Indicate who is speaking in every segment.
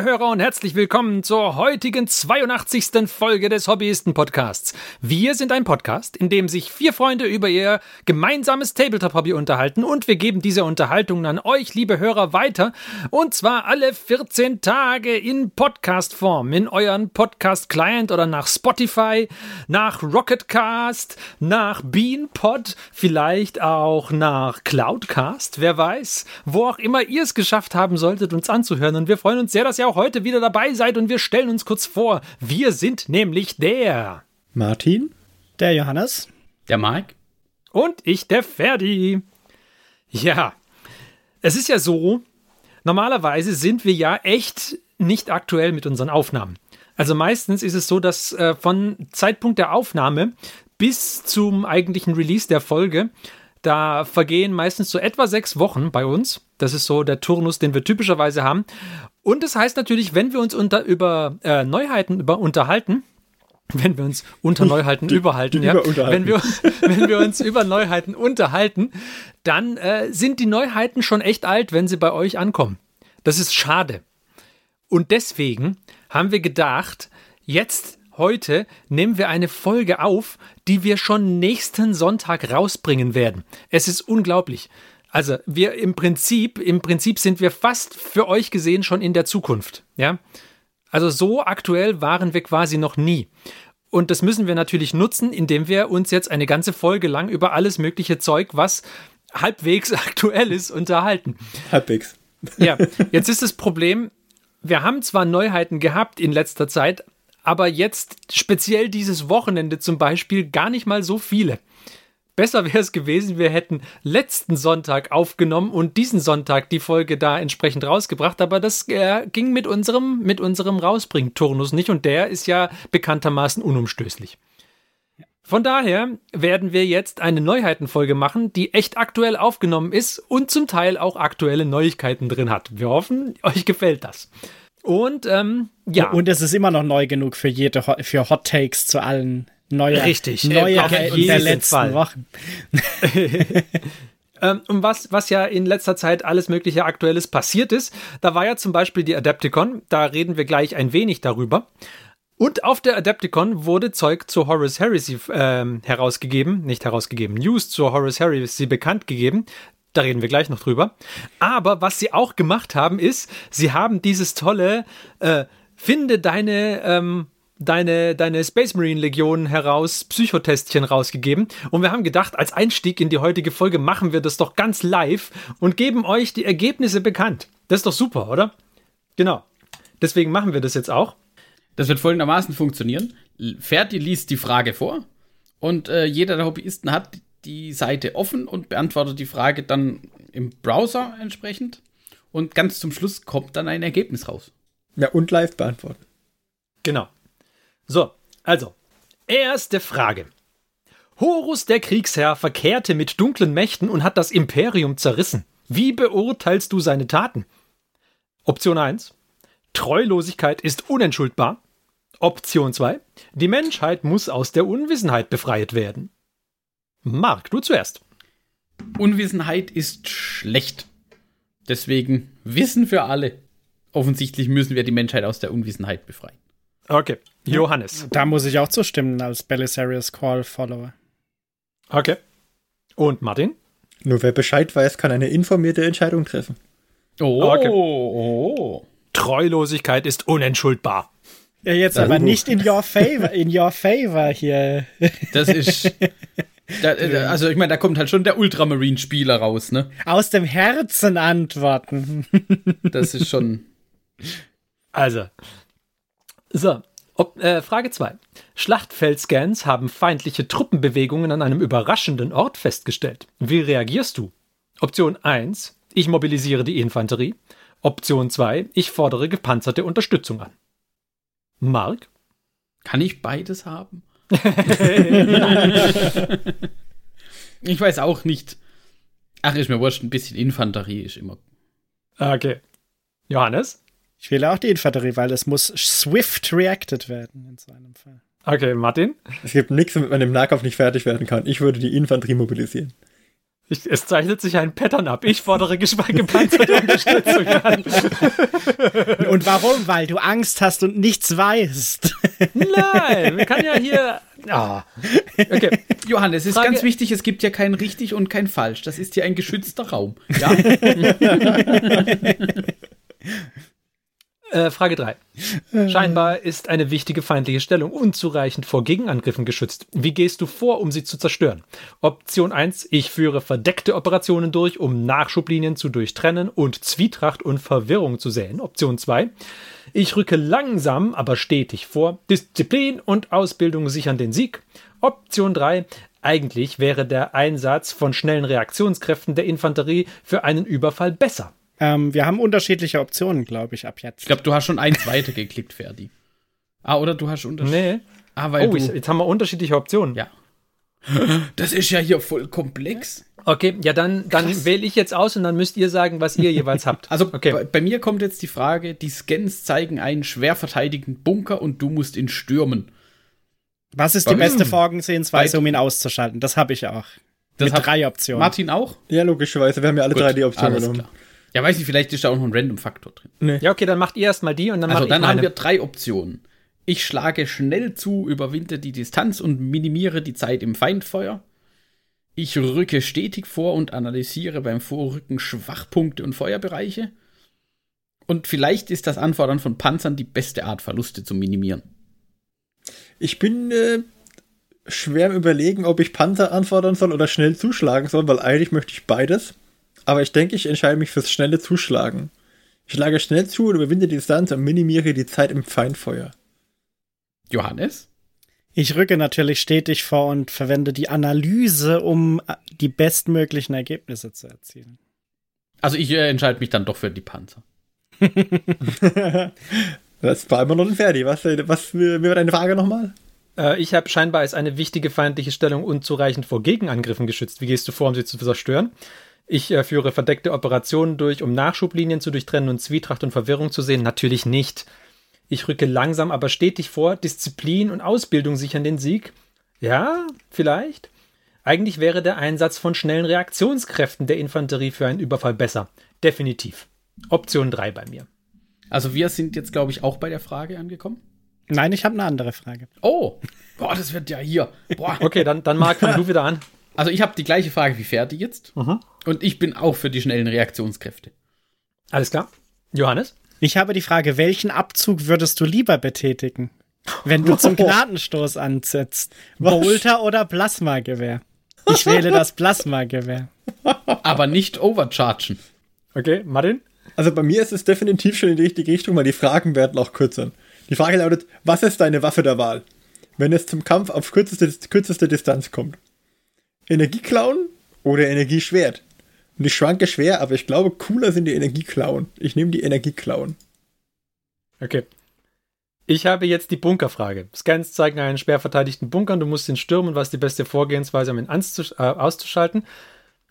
Speaker 1: Liebe Hörer und herzlich willkommen zur heutigen 82. Folge des Hobbyisten-Podcasts. Wir sind ein Podcast, in dem sich vier Freunde über ihr gemeinsames Tabletop-Hobby unterhalten und wir geben diese Unterhaltungen an euch, liebe Hörer, weiter. Und zwar alle 14 Tage in Podcast-Form, in euren Podcast-Client oder nach Spotify, nach Rocketcast, nach Beanpod, vielleicht auch nach Cloudcast, wer weiß, wo auch immer ihr es geschafft haben solltet, uns anzuhören. Und wir freuen uns sehr, dass ihr auch heute wieder dabei seid und wir stellen uns kurz vor. Wir sind nämlich der
Speaker 2: Martin,
Speaker 3: der Johannes,
Speaker 4: der Mike
Speaker 1: und ich, der Ferdi. Ja, es ist ja so, normalerweise sind wir ja echt nicht aktuell mit unseren Aufnahmen. Also meistens ist es so, dass äh, von Zeitpunkt der Aufnahme bis zum eigentlichen Release der Folge da vergehen meistens so etwa sechs Wochen bei uns. Das ist so der Turnus, den wir typischerweise haben. Und das heißt natürlich, wenn wir uns unter, über äh, Neuheiten über unterhalten, wenn wir uns unter Neuheiten die, überhalten, die ja, wenn wir, wenn wir uns über Neuheiten unterhalten, dann äh, sind die Neuheiten schon echt alt, wenn sie bei euch ankommen. Das ist schade. Und deswegen haben wir gedacht, jetzt heute nehmen wir eine Folge auf, die wir schon nächsten Sonntag rausbringen werden. Es ist unglaublich. Also, wir im Prinzip, im Prinzip sind wir fast für euch gesehen schon in der Zukunft, ja? Also so aktuell waren wir quasi noch nie. Und das müssen wir natürlich nutzen, indem wir uns jetzt eine ganze Folge lang über alles mögliche Zeug, was halbwegs aktuell ist, unterhalten.
Speaker 2: Halbwegs.
Speaker 1: Ja, jetzt ist das Problem, wir haben zwar Neuheiten gehabt in letzter Zeit, aber jetzt speziell dieses Wochenende zum Beispiel gar nicht mal so viele. Besser wäre es gewesen, wir hätten letzten Sonntag aufgenommen und diesen Sonntag die Folge da entsprechend rausgebracht, aber das äh, ging mit unserem, mit unserem Rausbring-Turnus nicht und der ist ja bekanntermaßen unumstößlich. Von daher werden wir jetzt eine Neuheitenfolge machen, die echt aktuell aufgenommen ist und zum Teil auch aktuelle Neuigkeiten drin hat. Wir hoffen, euch gefällt das. Und ähm, ja.
Speaker 3: Und es ist immer noch neu genug für jede für Hot Takes zu allen neuen
Speaker 1: Richtig.
Speaker 3: Neuigkeiten der letzten Fall. Wochen.
Speaker 1: ähm, und was, was ja in letzter Zeit alles mögliche Aktuelles passiert ist, da war ja zum Beispiel die Adepticon, da reden wir gleich ein wenig darüber. Und auf der Adepticon wurde Zeug zu Horus Heresy ähm, herausgegeben, nicht herausgegeben, News zu Horus Heresy bekannt gegeben. Da reden wir gleich noch drüber. Aber was sie auch gemacht haben, ist, sie haben dieses tolle äh, Finde deine, ähm, deine, deine Space Marine Legion heraus, Psychotestchen rausgegeben. Und wir haben gedacht, als Einstieg in die heutige Folge machen wir das doch ganz live und geben euch die Ergebnisse bekannt. Das ist doch super, oder? Genau. Deswegen machen wir das jetzt auch.
Speaker 4: Das wird folgendermaßen funktionieren. Ferdi liest die Frage vor und äh, jeder der Hobbyisten hat die Seite offen und beantwortet die Frage dann im Browser entsprechend. Und ganz zum Schluss kommt dann ein Ergebnis raus.
Speaker 2: Ja, und live beantworten.
Speaker 1: Genau. So, also, erste Frage. Horus der Kriegsherr verkehrte mit dunklen Mächten und hat das Imperium zerrissen. Wie beurteilst du seine Taten? Option 1. Treulosigkeit ist unentschuldbar. Option 2. Die Menschheit muss aus der Unwissenheit befreit werden. Marc, du zuerst.
Speaker 4: Unwissenheit ist schlecht. Deswegen Wissen für alle. Offensichtlich müssen wir die Menschheit aus der Unwissenheit befreien.
Speaker 1: Okay. Johannes.
Speaker 3: Da muss ich auch zustimmen als Belisarius Call Follower.
Speaker 1: Okay. Und Martin?
Speaker 2: Nur wer Bescheid weiß, kann eine informierte Entscheidung treffen.
Speaker 1: Oh. Okay. oh. Treulosigkeit ist unentschuldbar.
Speaker 3: Ja, jetzt aber nicht in your favor, in your favor hier.
Speaker 4: Das ist Da, äh, also ich meine, da kommt halt schon der Ultramarine-Spieler raus, ne?
Speaker 3: Aus dem Herzen antworten.
Speaker 4: das ist schon.
Speaker 1: Also. So. Ob, äh, Frage 2. Schlachtfeldscans haben feindliche Truppenbewegungen an einem überraschenden Ort festgestellt. Wie reagierst du? Option 1. Ich mobilisiere die Infanterie. Option 2. Ich fordere gepanzerte Unterstützung an. Mark?
Speaker 4: Kann ich beides haben? ich weiß auch nicht. Ach, ist mir wurscht, ein bisschen Infanterie ist immer.
Speaker 1: Okay. Johannes?
Speaker 3: Ich wähle auch die Infanterie, weil es muss swift reacted werden in so einem Fall.
Speaker 1: Okay, Martin?
Speaker 2: Es gibt nichts, damit man im Nahkampf nicht fertig werden kann. Ich würde die Infanterie mobilisieren.
Speaker 1: Ich, es zeichnet sich ein Pattern ab. Ich fordere gepanzerte Unterstützung an.
Speaker 3: Und warum? Weil du Angst hast und nichts weißt.
Speaker 1: Nein, wir kann ja hier. Ah.
Speaker 4: Okay. Johannes, es ist Frage, ganz wichtig, es gibt ja kein richtig und kein falsch. Das ist hier ein geschützter Raum. Ja.
Speaker 1: Äh, Frage 3. Scheinbar ist eine wichtige feindliche Stellung unzureichend vor Gegenangriffen geschützt. Wie gehst du vor, um sie zu zerstören? Option 1. Ich führe verdeckte Operationen durch, um Nachschublinien zu durchtrennen und Zwietracht und Verwirrung zu säen. Option 2. Ich rücke langsam, aber stetig vor. Disziplin und Ausbildung sichern den Sieg. Option 3. Eigentlich wäre der Einsatz von schnellen Reaktionskräften der Infanterie für einen Überfall besser.
Speaker 3: Ähm, wir haben unterschiedliche Optionen, glaube ich, ab jetzt.
Speaker 4: Ich glaube, du hast schon eins weitergeklickt, Ferdi. Ah, oder du hast unterschiedliche.
Speaker 1: Nee. Ah, weil oh, du jetzt haben wir unterschiedliche Optionen.
Speaker 4: Ja. Das ist ja hier voll komplex.
Speaker 1: Okay, ja, dann, dann wähle ich jetzt aus und dann müsst ihr sagen, was ihr jeweils habt.
Speaker 4: Also okay. bei, bei, mir kommt jetzt die Frage: Die Scans zeigen einen schwer verteidigten Bunker und du musst ihn stürmen.
Speaker 3: Was ist die beste Vorgehensweise, um ihn auszuschalten? Das habe ich auch. Das Mit drei Optionen.
Speaker 4: Martin auch?
Speaker 2: Ja, logischerweise. Wir haben ja alle Gut, drei die Optionen genommen. Klar.
Speaker 4: Ja, weiß ich, vielleicht ist da auch noch ein Random-Faktor drin.
Speaker 1: Nee. Ja, okay, dann macht ihr erstmal die und dann
Speaker 4: Also,
Speaker 1: dann
Speaker 4: haben wir drei Optionen. Ich schlage schnell zu, überwinde die Distanz und minimiere die Zeit im Feindfeuer. Ich rücke stetig vor und analysiere beim Vorrücken Schwachpunkte und Feuerbereiche. Und vielleicht ist das Anfordern von Panzern die beste Art, Verluste zu minimieren.
Speaker 2: Ich bin äh, schwer im Überlegen, ob ich Panzer anfordern soll oder schnell zuschlagen soll, weil eigentlich möchte ich beides. Aber ich denke, ich entscheide mich fürs schnelle Zuschlagen. Ich schlage schnell zu und überwinde die Distanz und minimiere die Zeit im Feindfeuer.
Speaker 4: Johannes?
Speaker 3: Ich rücke natürlich stetig vor und verwende die Analyse, um die bestmöglichen Ergebnisse zu erzielen.
Speaker 4: Also ich äh, entscheide mich dann doch für die Panzer.
Speaker 2: das war immer noch ein Ferdi. Was, was wie war deine Frage nochmal?
Speaker 1: Äh, ich habe scheinbar als eine wichtige feindliche Stellung unzureichend vor Gegenangriffen geschützt. Wie gehst du vor, um sie zu zerstören? Ich äh, führe verdeckte Operationen durch, um Nachschublinien zu durchtrennen und Zwietracht und Verwirrung zu sehen. Natürlich nicht. Ich rücke langsam, aber stetig vor. Disziplin und Ausbildung sichern den Sieg. Ja, vielleicht. Eigentlich wäre der Einsatz von schnellen Reaktionskräften der Infanterie für einen Überfall besser. Definitiv. Option 3 bei mir.
Speaker 4: Also wir sind jetzt, glaube ich, auch bei der Frage angekommen.
Speaker 3: Nein, ich habe eine andere Frage.
Speaker 4: Oh, boah, das wird ja hier.
Speaker 1: Boah. Okay, dann, dann Marc, fang du wieder an.
Speaker 4: Also ich habe die gleiche Frage wie Ferdi jetzt. Mhm. Und ich bin auch für die schnellen Reaktionskräfte.
Speaker 1: Alles klar. Johannes?
Speaker 3: Ich habe die Frage, welchen Abzug würdest du lieber betätigen, wenn du zum Gnadenstoß ansetzt? Bolter oder Plasmagewehr? Ich wähle das Plasmagewehr.
Speaker 4: Aber nicht overchargen.
Speaker 1: Okay, Martin?
Speaker 2: Also bei mir ist es definitiv schon in die richtige Richtung, weil die Fragen werden auch kürzer. Die Frage lautet, was ist deine Waffe der Wahl, wenn es zum Kampf auf kürzeste, kürzeste Distanz kommt? Energieklauen oder Energieschwert? Und ich schwanke schwer, aber ich glaube, cooler sind die Energieklauen. Ich nehme die Energieklauen.
Speaker 1: Okay. Ich habe jetzt die Bunkerfrage. Scans zeigen einen schwer verteidigten Bunker und du musst ihn stürmen, was die beste Vorgehensweise, um ihn äh, auszuschalten.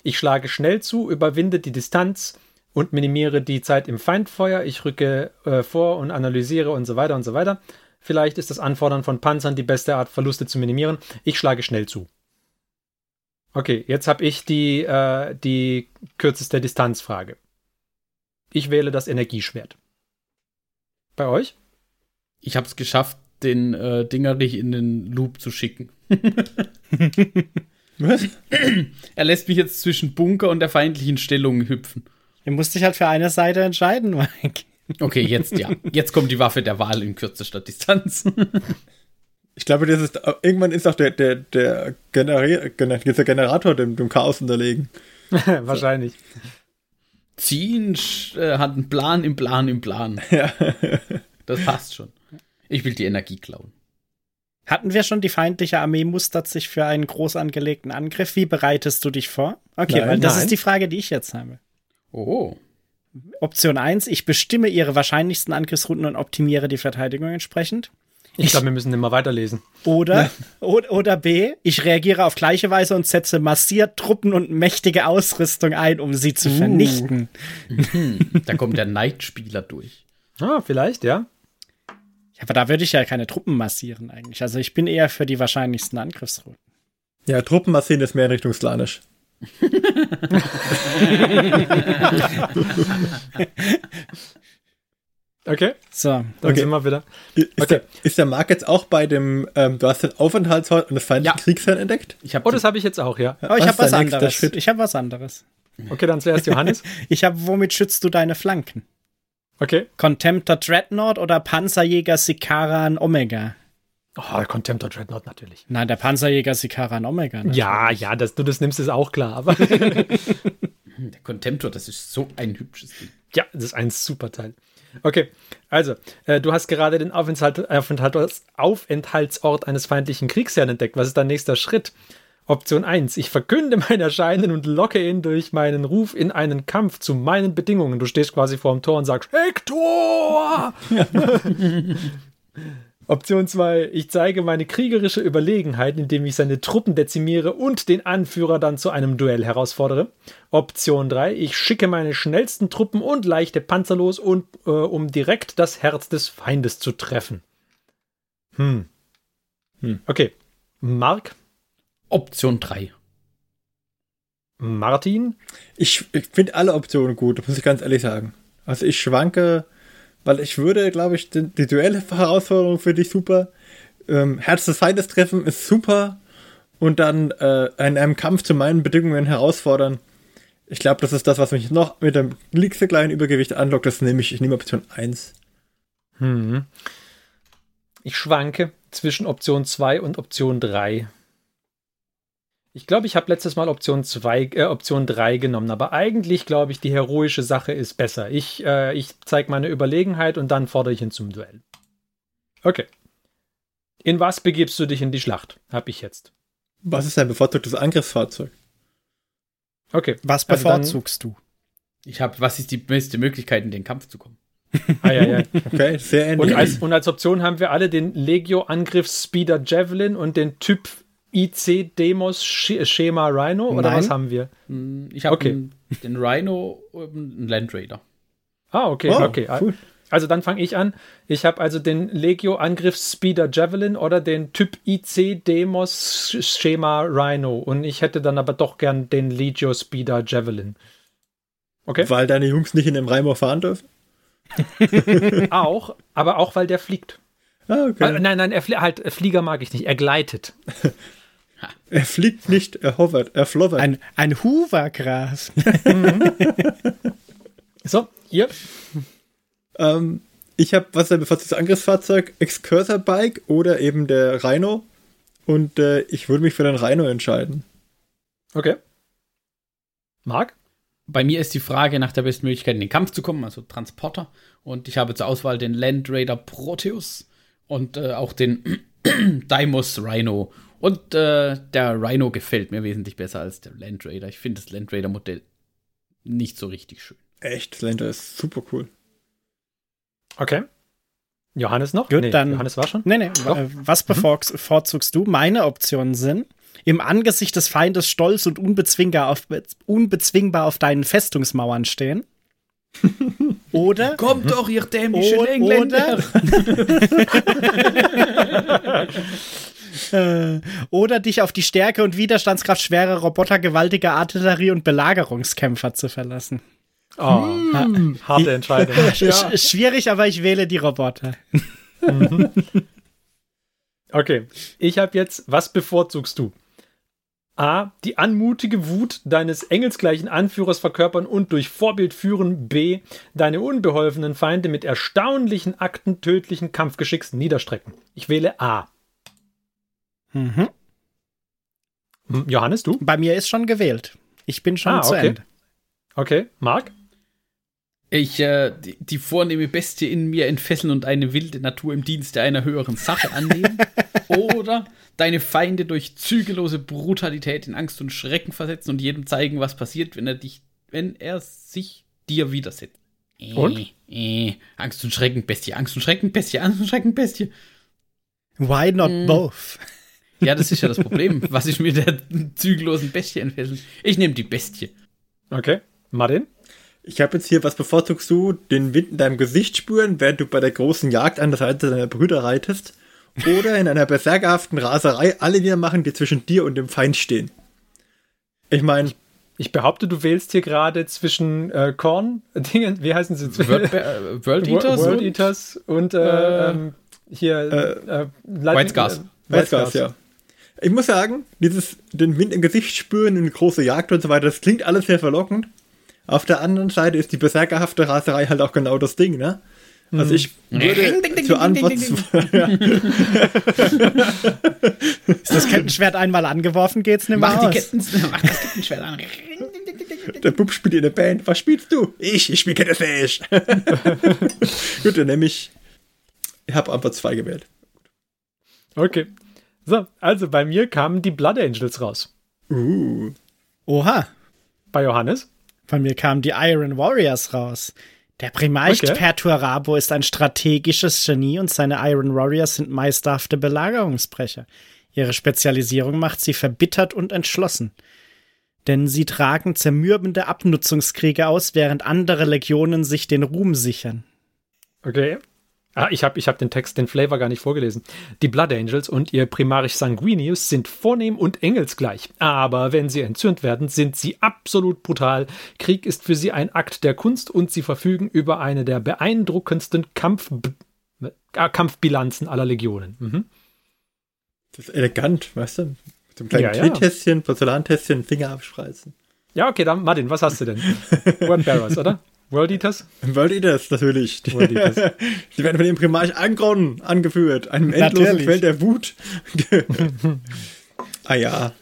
Speaker 1: Ich schlage schnell zu, überwinde die Distanz und minimiere die Zeit im Feindfeuer. Ich rücke äh, vor und analysiere und so weiter und so weiter. Vielleicht ist das Anfordern von Panzern die beste Art, Verluste zu minimieren. Ich schlage schnell zu. Okay, jetzt habe ich die, äh, die kürzeste Distanzfrage. Ich wähle das Energieschwert. Bei euch?
Speaker 4: Ich habe es geschafft, den äh, Dinger nicht in den Loop zu schicken. Was? er lässt mich jetzt zwischen Bunker und der feindlichen Stellung hüpfen.
Speaker 3: Du musst dich halt für eine Seite entscheiden, Mike.
Speaker 4: Okay, jetzt ja. Jetzt kommt die Waffe der Wahl in kürzester Distanz.
Speaker 2: Ich glaube, das ist, irgendwann ist auch der, der, der, Generi dieser Generator dem, dem Chaos unterlegen.
Speaker 1: Wahrscheinlich.
Speaker 4: Ziehen äh, hat einen Plan im Plan im Plan. Ja. das passt schon. Ich will die Energie klauen.
Speaker 3: Hatten wir schon die feindliche Armee mustert sich für einen groß angelegten Angriff? Wie bereitest du dich vor? Okay, nein, weil das nein. ist die Frage, die ich jetzt habe.
Speaker 4: Oh.
Speaker 3: Option 1, ich bestimme ihre wahrscheinlichsten Angriffsrouten und optimiere die Verteidigung entsprechend.
Speaker 1: Ich glaube, wir müssen immer weiterlesen.
Speaker 3: Oder, ja. oder, oder B, ich reagiere auf gleiche Weise und setze massiert Truppen und mächtige Ausrüstung ein, um sie zu uh. vernichten.
Speaker 4: Mhm. Da kommt der Neidspieler durch.
Speaker 1: Ah, vielleicht, ja.
Speaker 3: Ja, aber da würde ich ja keine Truppen massieren eigentlich. Also ich bin eher für die wahrscheinlichsten Angriffsrouten.
Speaker 2: Ja, Truppen massieren ist mehr in Richtung Slanisch.
Speaker 1: Okay,
Speaker 3: So.
Speaker 1: dann
Speaker 2: Okay.
Speaker 1: sind wir wieder.
Speaker 2: Ist,
Speaker 1: Okay.
Speaker 2: der, ist der Marc jetzt auch bei dem, ähm, du hast den Aufenthaltsort und das feindliche
Speaker 4: Ja.
Speaker 2: Kriegsherrn entdeckt?
Speaker 4: Ich
Speaker 1: Oh, das habe ich jetzt auch, ja.
Speaker 3: Oh, ich habe was anderes.
Speaker 2: Schritt?
Speaker 3: Ich habe was anderes.
Speaker 1: Okay, dann zuerst Johannes.
Speaker 3: Ich habe, womit schützt du deine Flanken?
Speaker 1: Okay.
Speaker 3: Contemptor Dreadnought oder Panzerjäger Sikaran Omega?
Speaker 1: Oh, Contemptor Dreadnought natürlich.
Speaker 3: Nein, der Panzerjäger Sikaran Omega. natürlich.
Speaker 1: Ja, ja, dass du das nimmst, ist auch klar. Aber
Speaker 4: der Contemptor, das ist so ein hübsches Ding.
Speaker 1: ja, das ist ein super Teil. Okay, also, äh, du hast gerade den Aufenthalt, Aufenthalts, Aufenthaltsort eines feindlichen Kriegsherrn entdeckt. Was ist dein nächster Schritt? Option 1. Ich verkünde mein Erscheinen und locke ihn durch meinen Ruf in einen Kampf zu meinen Bedingungen. Du stehst quasi vor dem Tor und sagst, Hector! Option 2. Ich zeige meine kriegerische Überlegenheit, indem ich seine Truppen dezimiere und den Anführer dann zu einem Duell herausfordere. Option 3. Ich schicke meine schnellsten Truppen und leichte Panzer los, und, äh, um direkt das Herz des Feindes zu treffen. Hm.
Speaker 2: Hm.
Speaker 1: Okay. Mark,
Speaker 4: Option 3.
Speaker 1: Martin,
Speaker 2: Ich, ich finde alle Optionen gut, muss ich ganz ehrlich sagen. Also ich schwanke, weil ich würde, glaube ich, die, die Duell-Herausforderung finde ich super. Ähm, Herz des Feindes treffen ist super. Und dann äh, in einem Kampf zu meinen Bedingungen herausfordern. Ich glaube, das ist das, was mich noch mit dem kleinen Übergewicht anlockt. Das nehme ich, ich nehme Option 1.
Speaker 1: Hm. Ich schwanke zwischen Option 2 und Option 3. Ich glaube, ich habe letztes Mal Option 2, äh, Option 3 genommen, aber eigentlich glaube ich, die heroische Sache ist besser. Ich, äh, ich zeige meine Überlegenheit und dann fordere ich ihn zum Duell. Okay. In was begibst du dich in die Schlacht? Hab ich jetzt.
Speaker 2: Was ist dein bevorzugtes Angriffsfahrzeug?
Speaker 1: Okay.
Speaker 3: Was
Speaker 1: Also dann-
Speaker 3: bevorzugst du?
Speaker 4: Ich habe, was ist die beste Möglichkeit, in den Kampf zu kommen?
Speaker 1: Ah, ja, ja.
Speaker 2: Okay, sehr ähnlich.
Speaker 1: Und als, und als Option haben wir alle den Legio Angriffs Speeder Javelin und den Typ IC Demos Sch Schema Rhino oder
Speaker 3: Nein.
Speaker 1: was haben wir?
Speaker 4: Hm, Ich habe
Speaker 1: Okay.
Speaker 4: den Rhino und einen Land Raider.
Speaker 1: Ah, okay,
Speaker 2: Oh,
Speaker 1: okay.
Speaker 2: cool.
Speaker 1: Also dann fange ich an. Ich habe also den Legio Angriffs Speeder Javelin oder den Typ IC Demos Sch- Schema Rhino und ich hätte dann aber doch gern den Legio Speeder Javelin. Okay.
Speaker 2: Weil deine Jungs nicht in dem Reimor fahren dürfen?
Speaker 1: auch, aber auch weil der fliegt.
Speaker 2: Ah, okay.
Speaker 1: Äh, nein, nein, er flie halt Flieger mag ich nicht. Er gleitet.
Speaker 2: Er fliegt nicht, er hovert, er flovert.
Speaker 3: Ein, ein Hoovergras.
Speaker 1: So, ihr.
Speaker 2: Ähm, ich habe, was ist bevorzugtes Angriffsfahrzeug? Excursor Bike oder eben der Rhino? Und äh, ich würde mich für den Rhino entscheiden.
Speaker 1: Okay. Marc?
Speaker 4: Bei mir ist die Frage nach der besten Möglichkeit, in den Kampf zu kommen, also Transporter. Und ich habe zur Auswahl den Land Raider Proteus und äh, auch den Deimos Rhino. Und äh, der Rhino gefällt mir wesentlich besser als der Land Raider. Ich finde das Land Raider Modell nicht so richtig schön.
Speaker 2: Echt, Slender ist super cool.
Speaker 1: Okay. Johannes noch?
Speaker 3: Gut, dann-
Speaker 1: Johannes war schon?
Speaker 3: Nee, nee,
Speaker 1: Doch.
Speaker 3: äh, was bevor- bevorzugst du? Meine Optionen sind, im Angesicht des Feindes stolz und unbezwingbar auf, unbezwingbar auf deinen Festungsmauern stehen. Oder,
Speaker 4: Kommt doch, ihr dämliche
Speaker 3: o-
Speaker 4: Engländer!
Speaker 3: oder, äh, oder dich auf die Stärke und Widerstandskraft schwerer Roboter, gewaltiger Artillerie und Belagerungskämpfer zu verlassen.
Speaker 1: Oh, harte Entscheidung.
Speaker 3: Sch schwierig, aber ich wähle die Roboter.
Speaker 1: Okay, ich habe jetzt, was bevorzugst du? A. Die anmutige Wut deines engelsgleichen Anführers verkörpern und durch Vorbild führen. B. Deine unbeholfenen Feinde mit erstaunlichen Akten tödlichen Kampfgeschicks niederstrecken. Ich wähle A.
Speaker 3: Mhm.
Speaker 1: Hm, Johannes, du?
Speaker 3: Bei mir ist schon gewählt. Ich bin schon
Speaker 1: Ah,
Speaker 3: zu
Speaker 1: okay.
Speaker 3: Ende.
Speaker 1: Okay, Marc?
Speaker 4: Ich, äh, die, die vornehme Bestie in mir entfesseln und eine wilde Natur im Dienste einer höheren Sache annehmen. Oder deine Feinde durch zügellose Brutalität in Angst und Schrecken versetzen und jedem zeigen, was passiert, wenn er dich, wenn er sich dir widersetzt. Äh,
Speaker 1: Und?
Speaker 4: Äh, Angst und Schrecken, Bestie, Angst und Schrecken, Bestie, Angst und Schrecken, Bestie.
Speaker 3: Why not.
Speaker 4: Mm.
Speaker 3: both?
Speaker 4: Ja, das ist ja das Problem. Was ist mit der zügellosen Bestie entfesseln? Ich nehme die Bestie.
Speaker 1: Okay. Martin?
Speaker 2: Ich habe jetzt hier, was bevorzugst du? Den Wind in deinem Gesicht spüren, während du bei der großen Jagd an der Seite deiner Brüder reitest? Oder in einer berserkerhaften Raserei alle niedermachen, die zwischen dir und dem Feind stehen? Ich meine,
Speaker 1: Ich behaupte, du wählst hier gerade zwischen äh, Korn, Dingen, wie heißen sie?
Speaker 4: World, äh, World Eaters?
Speaker 1: World Eaters und äh,
Speaker 4: Äh,
Speaker 1: ähm, hier
Speaker 2: äh,
Speaker 1: äh,
Speaker 4: White Scars.
Speaker 1: äh, White
Speaker 2: Weißgas, ja. Ich muss sagen, dieses den Wind im Gesicht spüren und eine große Jagd und so weiter, das klingt alles sehr verlockend. Auf der anderen Seite ist die berserkerhafte Raserei halt auch genau das Ding, ne? Also ich würde
Speaker 4: Ding, ding, ding,
Speaker 2: zur
Speaker 4: ding,
Speaker 2: Antwort
Speaker 4: ding, ding,
Speaker 3: Ist das Kettenschwert einmal angeworfen, geht's nicht mehr
Speaker 4: Mach die
Speaker 3: aus.
Speaker 4: Ketten, mach das Kettenschwert an.
Speaker 2: Der Bub spielt in der Band. Was spielst du? Ich, ich spiele Kettenflash. Gut, dann nehme ich. Ich habe Antwort 2 gewählt.
Speaker 1: Okay. So, also bei mir kamen die Blood Angels raus.
Speaker 2: Uh.
Speaker 3: Oha.
Speaker 1: Bei Johannes.
Speaker 3: Von mir kamen die Iron Warriors raus. Der Primarch
Speaker 1: Okay.
Speaker 3: Perturabo ist ein strategisches Genie und seine Iron Warriors sind meisterhafte Belagerungsbrecher. Ihre Spezialisierung macht sie verbittert und entschlossen. Denn sie tragen zermürbende Abnutzungskriege aus, während andere Legionen sich den Ruhm sichern.
Speaker 1: Okay. Ah, ich habe ich hab den Text, den Flavor gar nicht vorgelesen. Die Blood Angels und ihr Primarch Sanguinius sind vornehm und engelsgleich. Aber wenn sie entzürnt werden, sind sie absolut brutal. Krieg ist für sie ein Akt der Kunst und sie verfügen über eine der beeindruckendsten Kampf äh, Kampfbilanzen aller Legionen. Mhm.
Speaker 2: Das ist elegant, weißt du? Mit einem kleinen
Speaker 1: Ja, ja.
Speaker 2: Teetässchen, Porzellantässchen, Finger abspreizen.
Speaker 1: Ja, okay, dann Martin, was hast du denn? Word Bearers, oder? World Eaters?
Speaker 2: World Eaters, natürlich.
Speaker 1: World Eaters.
Speaker 2: Sie werden von dem Primarch Angron angeführt, einem endlosen
Speaker 3: Natürlich.
Speaker 2: Quell der Wut. ah ja.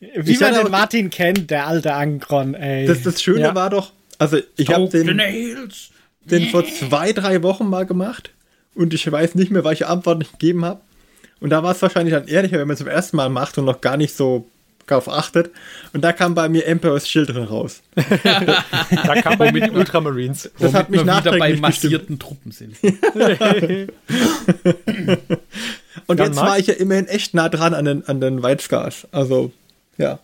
Speaker 3: Wie
Speaker 2: Ich
Speaker 3: man den
Speaker 2: auch-
Speaker 3: Martin kennt, der alte Angron, ey.
Speaker 2: Das, das Schöne
Speaker 1: Ja.
Speaker 2: war doch, also ich habe den,
Speaker 4: Nails.
Speaker 2: den vor zwei, drei Wochen mal gemacht und ich weiß nicht mehr, welche Antworten ich gegeben habe. Und da war es wahrscheinlich dann ehrlicher, wenn man es zum ersten Mal macht und noch gar nicht so darauf achtet. Und da kam bei mir Emperor's Children raus.
Speaker 1: Da kam bei mir die Ultramarines.
Speaker 2: Das hat mich
Speaker 4: wir wieder bei
Speaker 2: nachträglich bestimmt.
Speaker 4: massierten Truppen sind.
Speaker 2: Und
Speaker 1: Dann
Speaker 2: jetzt
Speaker 1: Marc?
Speaker 2: war ich ja immerhin echt nah dran an den, an den Weizgas. Also, ja.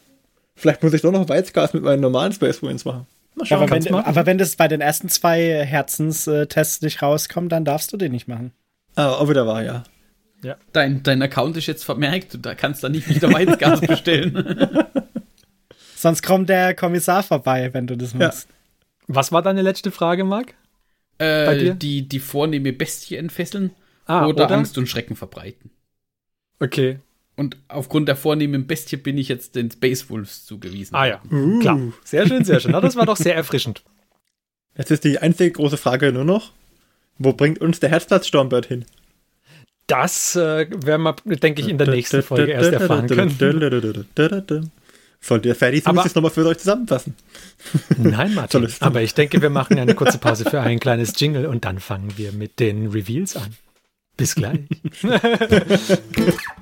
Speaker 2: Vielleicht muss ich doch noch Weizgas mit meinen normalen Space Marines machen. Mal schauen.
Speaker 3: aber, wenn,
Speaker 1: machen.
Speaker 3: aber wenn das bei den ersten zwei Herzenstests nicht rauskommt, dann darfst du den nicht machen.
Speaker 2: Ah, auch wieder war, ja.
Speaker 4: Dein, dein Account ist jetzt vermerkt, du da kannst da nicht wieder Weizgas bestellen.
Speaker 3: Sonst kommt der Kommissar vorbei, wenn du das machst.
Speaker 1: Was war deine letzte Frage, Marc?
Speaker 4: Äh, die, die vornehme Bestie entfesseln
Speaker 1: Ah,
Speaker 4: oder,
Speaker 1: oder?
Speaker 4: Angst und Schrecken verbreiten.
Speaker 1: Okay.
Speaker 4: Und aufgrund der vornehmen Bestie bin ich jetzt den Space Wolves zugewiesen.
Speaker 1: Ah ja,
Speaker 2: Uh.
Speaker 1: klar. Sehr schön, sehr schön. Das war doch sehr erfrischend.
Speaker 2: Jetzt ist die einzige große Frage nur noch: Wo bringt uns der Herzplatz Stormbird hin?
Speaker 1: Das äh, werden wir, denke ich, in der nächsten Folge erst erfahren können.
Speaker 2: Sollte ihr fertig sein, muss ich es nochmal für euch zusammenfassen.
Speaker 1: Nein, Martin. Aber ich denke, wir machen eine kurze Pause für ein kleines Jingle und dann fangen wir mit den Reveals an. Bis gleich.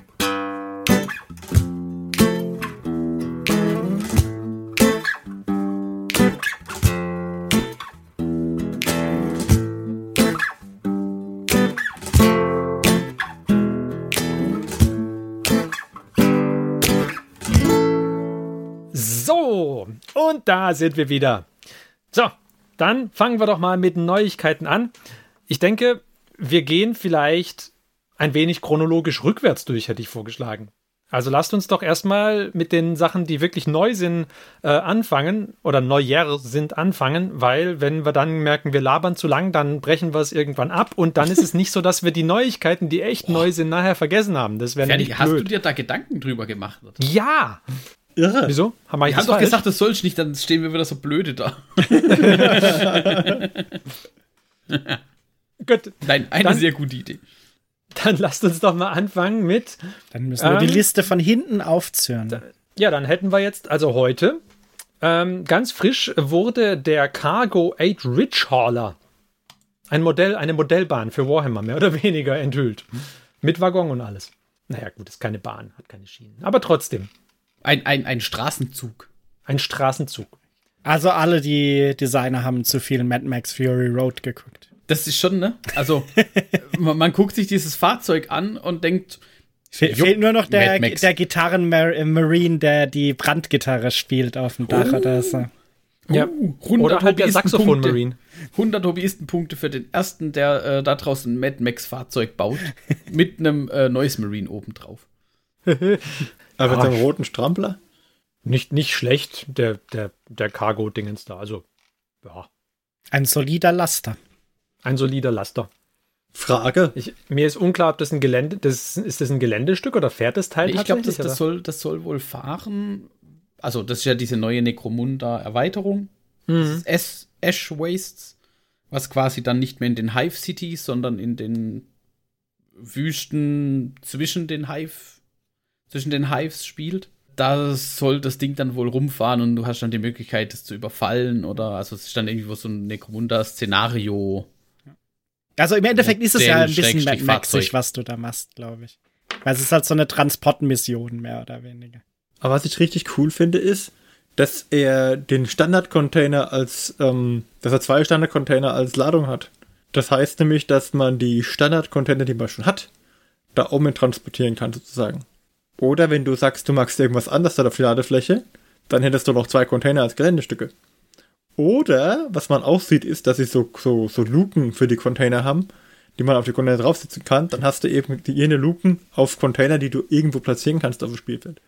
Speaker 1: und da sind wir wieder. So, dann fangen wir doch mal mit Neuigkeiten an. Ich denke, wir gehen vielleicht ein wenig chronologisch rückwärts durch, hätte ich vorgeschlagen. Also lasst uns doch erstmal mit den Sachen, die wirklich neu sind, äh, anfangen oder neuer sind, anfangen, weil wenn wir dann merken, wir labern zu lang, dann brechen wir es irgendwann ab und dann ist es nicht so, dass wir die Neuigkeiten, die echt neu sind, nachher vergessen haben. Das wäre
Speaker 4: Fertig,
Speaker 1: nämlich
Speaker 4: hast du
Speaker 1: blöd.
Speaker 4: dir da Gedanken drüber gemacht? Oder?
Speaker 1: ja!
Speaker 2: Irre.
Speaker 1: Wieso? Haben wir
Speaker 4: Ich habe doch gesagt, das sollst nicht, dann stehen wir wieder so blöde da.
Speaker 1: Gut,
Speaker 4: Nein, eine
Speaker 1: Dann-
Speaker 4: sehr gute Idee.
Speaker 1: dann lasst uns doch mal anfangen mit
Speaker 3: Dann müssen wir die
Speaker 1: Ähm,
Speaker 3: Liste von hinten aufzählen.
Speaker 1: Ja, dann hätten wir jetzt, also heute, ähm, ganz frisch wurde der Cargo 8 Ridge Hauler. Ein Modell, eine Modellbahn für Warhammer, mehr oder weniger enthüllt. Mit Waggon und alles. Naja, gut, ist keine Bahn, hat keine Schienen. Aber trotzdem,
Speaker 4: Ein, ein, ein Straßenzug.
Speaker 1: ein Straßenzug.
Speaker 3: Also alle die Designer haben zu viel Mad Max Fury Road geguckt.
Speaker 4: Das ist schon, ne? Also, man, man guckt sich dieses Fahrzeug an und denkt,
Speaker 3: Fe fehlt nur noch der, der Gitarren-Marine, der die Brandgitarre spielt auf dem Dach oder so.
Speaker 1: Ja.
Speaker 4: uh, 100
Speaker 1: Oder halt der
Speaker 4: Hobbyistenpunkte.
Speaker 1: Saxophon-Marine.
Speaker 4: 100 Hobbyistenpunkte für den ersten, der äh, da draußen ein Mad Max Fahrzeug baut. mit einem äh, Noise Marine obendrauf.
Speaker 2: Aber mit
Speaker 1: Ah.
Speaker 2: so einem roten Strampler?
Speaker 1: Nicht, nicht schlecht, der, der, der Cargo-Dingens da. Also, ja,
Speaker 3: Ein solider Laster.
Speaker 1: ein solider Laster.
Speaker 2: Frage.
Speaker 1: Ich, mir ist unklar, ob das ein Gelände, das, ist das ein Geländestück oder fährt das Teil
Speaker 4: ich glaube, das, das, soll, das soll wohl fahren. Also, das ist ja diese neue Necromunda-Erweiterung.
Speaker 1: Mhm.
Speaker 4: Ash, Ash Wastes, was quasi dann nicht mehr in den Hive Cities, sondern in den Wüsten zwischen den Hive, zwischen den Hives spielt. Da soll das Ding dann wohl rumfahren und du hast dann die Möglichkeit, es zu überfallen oder also es ist dann irgendwo so ein Necromunda-Szenario.
Speaker 3: Also im Endeffekt ist es ja ein bisschen Maxig, was du da machst, glaube ich. Weil es ist halt so eine Transportmission, mehr oder weniger.
Speaker 2: Aber was ich richtig cool finde, ist, dass er den Standardcontainer als, ähm, dass er zwei Standardcontainer als Ladung hat. Das heißt nämlich, dass man die Standardcontainer, die man schon hat, da oben mit transportieren kann, sozusagen. Oder wenn du sagst, du magst irgendwas anderes da auf die Ladefläche, dann hättest du noch zwei Container als Geländestücke. Oder, was man auch sieht, ist, dass sie so, so, so Luken für die Container haben, die man auf die Container draufsetzen kann. Dann hast du eben die, jene Luken auf Container, die du irgendwo platzieren kannst auf dem Spielfeld.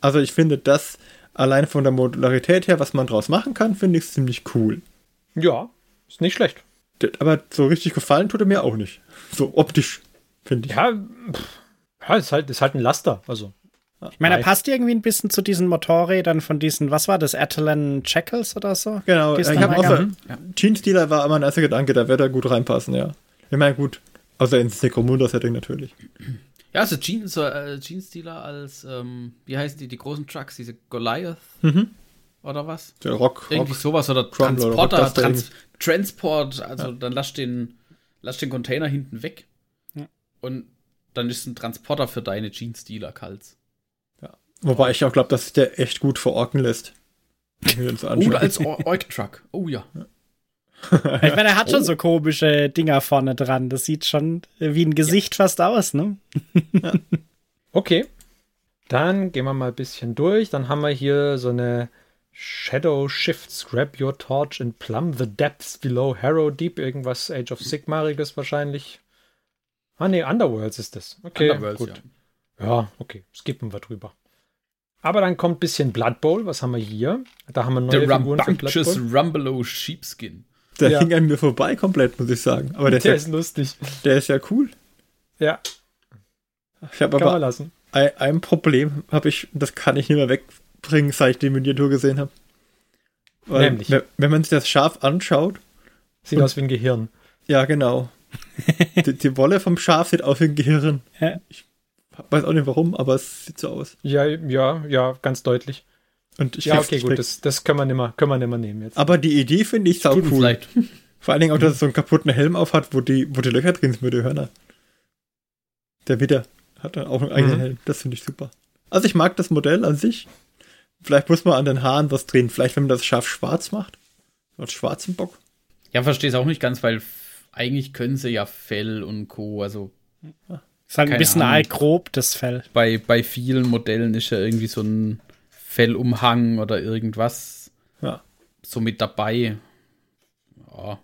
Speaker 2: Also ich finde das allein von der Modularität her, was man draus machen kann, finde ich ziemlich cool.
Speaker 1: Ja, ist nicht schlecht.
Speaker 2: Aber so richtig gefallen tut er mir auch nicht. So optisch, finde ich.
Speaker 1: Ja, pff, ja ist, halt, ist halt ein Laster. Also,
Speaker 3: Ich meine, er passt irgendwie ein bisschen zu diesen Motorrädern von diesen, was war das, Atalan Jackals oder so?
Speaker 2: Genau, ich habe auch so, Gene Stealer war mein erster Gedanke, da wird er gut reinpassen, ja. Ich meine, gut, außer ins Necromunda-Setting natürlich.
Speaker 4: Ja, also Gene, so, äh, Gene Stealer als, ähm, wie heißen die, die großen Trucks, diese Goliath
Speaker 2: Mhm.
Speaker 4: oder was?
Speaker 2: Der Rock,
Speaker 4: Irgendwie
Speaker 2: Rock.
Speaker 4: sowas oder
Speaker 2: Crumbler oder
Speaker 4: Transporter,
Speaker 2: Rockduster
Speaker 4: Trans Transport, also dann lass den, lass den Container hinten weg
Speaker 3: Ja.
Speaker 4: und dann ist ein Transporter für deine Gene Stealer Kals.
Speaker 2: Wobei ich auch glaube, dass sich der echt gut verorken lässt.
Speaker 4: Oder als Ork Truck. Oh ja.
Speaker 3: Ich meine, er hat
Speaker 2: Oh.
Speaker 3: schon so komische Dinger vorne dran. Das sieht schon wie ein Gesicht fast aus, ne?
Speaker 1: okay. Dann gehen wir mal ein bisschen durch. Dann haben wir hier so eine Shadow Shifts, Grab Your Torch and Plumb the Depths Below Harrow Deep. Irgendwas Age of Sigmariges wahrscheinlich. Ah, nee, Underworlds ist das. Okay,
Speaker 4: Underworlds,
Speaker 1: gut.
Speaker 4: ja.
Speaker 1: Ja, okay, skippen wir drüber. Aber dann kommt ein bisschen Blood Bowl. Was haben wir hier? Da haben wir neue
Speaker 4: Der
Speaker 1: Figuren für Blood
Speaker 4: Rambunctious
Speaker 1: Bowl.
Speaker 4: Rumbelow Sheepskin.
Speaker 2: Der
Speaker 1: Ja.
Speaker 2: ging an mir vorbei komplett, muss ich sagen. Aber der,
Speaker 1: Der
Speaker 2: ist,
Speaker 1: ist lustig.
Speaker 2: ja, der ist ja cool.
Speaker 1: Ja,
Speaker 2: Ich habe aber
Speaker 1: lassen.
Speaker 2: ein, ein Problem, habe ich, das kann ich nicht mehr wegbringen, seit ich die Miniatur gesehen habe.
Speaker 1: Nämlich?
Speaker 2: Wenn, wenn man sich das scharf anschaut,
Speaker 1: Sieht
Speaker 2: Und-
Speaker 1: aus wie ein Gehirn.
Speaker 2: ja genau. die, die Wolle vom Schaf sieht aus wie ein Gehirn.
Speaker 3: Ja.
Speaker 2: Ich weiß auch nicht warum, aber es sieht so aus.
Speaker 1: Ja, ja, ja, ganz deutlich.
Speaker 2: Und ich
Speaker 1: Ja, okay,
Speaker 2: nicht
Speaker 1: gut, das, das können wir nimmer, können wir nimmer nehmen jetzt.
Speaker 2: Aber die Idee finde ich sau
Speaker 4: Tut
Speaker 2: cool.
Speaker 4: leid.
Speaker 2: Vor allen Dingen auch, dass es so einen kaputten Helm auf hat, wo die, wo die Löcher drin sind mit den Hörner. Der Widder hat dann auch einen eigenen
Speaker 1: Mhm.
Speaker 2: Helm. Das finde ich super. Also ich mag das Modell an sich. Vielleicht muss man an den Haaren was drehen. Vielleicht, wenn man das scharf schwarz macht. Als schwarzen Bock.
Speaker 4: Ja, verstehe es auch nicht ganz, weil eigentlich können sie ja Fell und Co. Also
Speaker 3: Ist halt ein bisschen
Speaker 4: Ahnung.
Speaker 3: allgrob, das Fell.
Speaker 4: bei, bei vielen Modellen ist ja irgendwie so ein Fellumhang oder irgendwas
Speaker 2: Ja.
Speaker 4: so mit dabei. Ja.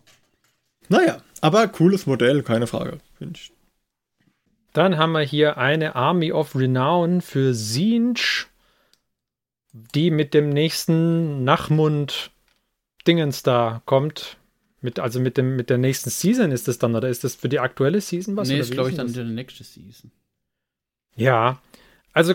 Speaker 2: Naja, aber cooles Modell, keine Frage. Finde ich.
Speaker 1: Dann haben wir hier eine Army of Renown für Sinch, die mit dem nächsten Nachmund Dingens da kommt. Mit, also mit, dem, mit der nächsten Season ist das dann, oder ist das für die aktuelle Season was?
Speaker 4: nee, ist
Speaker 1: wie
Speaker 4: glaube ich dann
Speaker 1: das?
Speaker 4: die nächste Season.
Speaker 1: Ja, also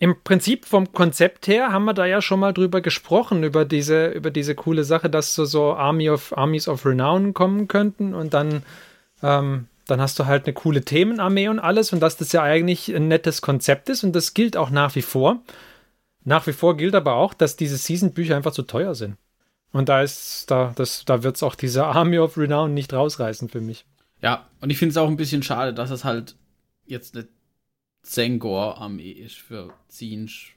Speaker 1: im Prinzip vom Konzept her haben wir da ja schon mal drüber gesprochen, über diese, über diese coole Sache, dass so, so Army of, Armies of Renown kommen könnten und dann, ähm, dann hast du halt eine coole Themenarmee und alles und dass das ja eigentlich ein nettes Konzept ist und das gilt auch nach wie vor. Nach wie vor gilt aber auch, dass diese Season-Bücher einfach zu teuer sind. Und da ist, da, das, da wird es auch diese Army of Renown nicht rausreißen für mich.
Speaker 4: Ja, und ich finde es auch ein bisschen schade, dass es halt jetzt eine Zengor-Armee ist für Zinch.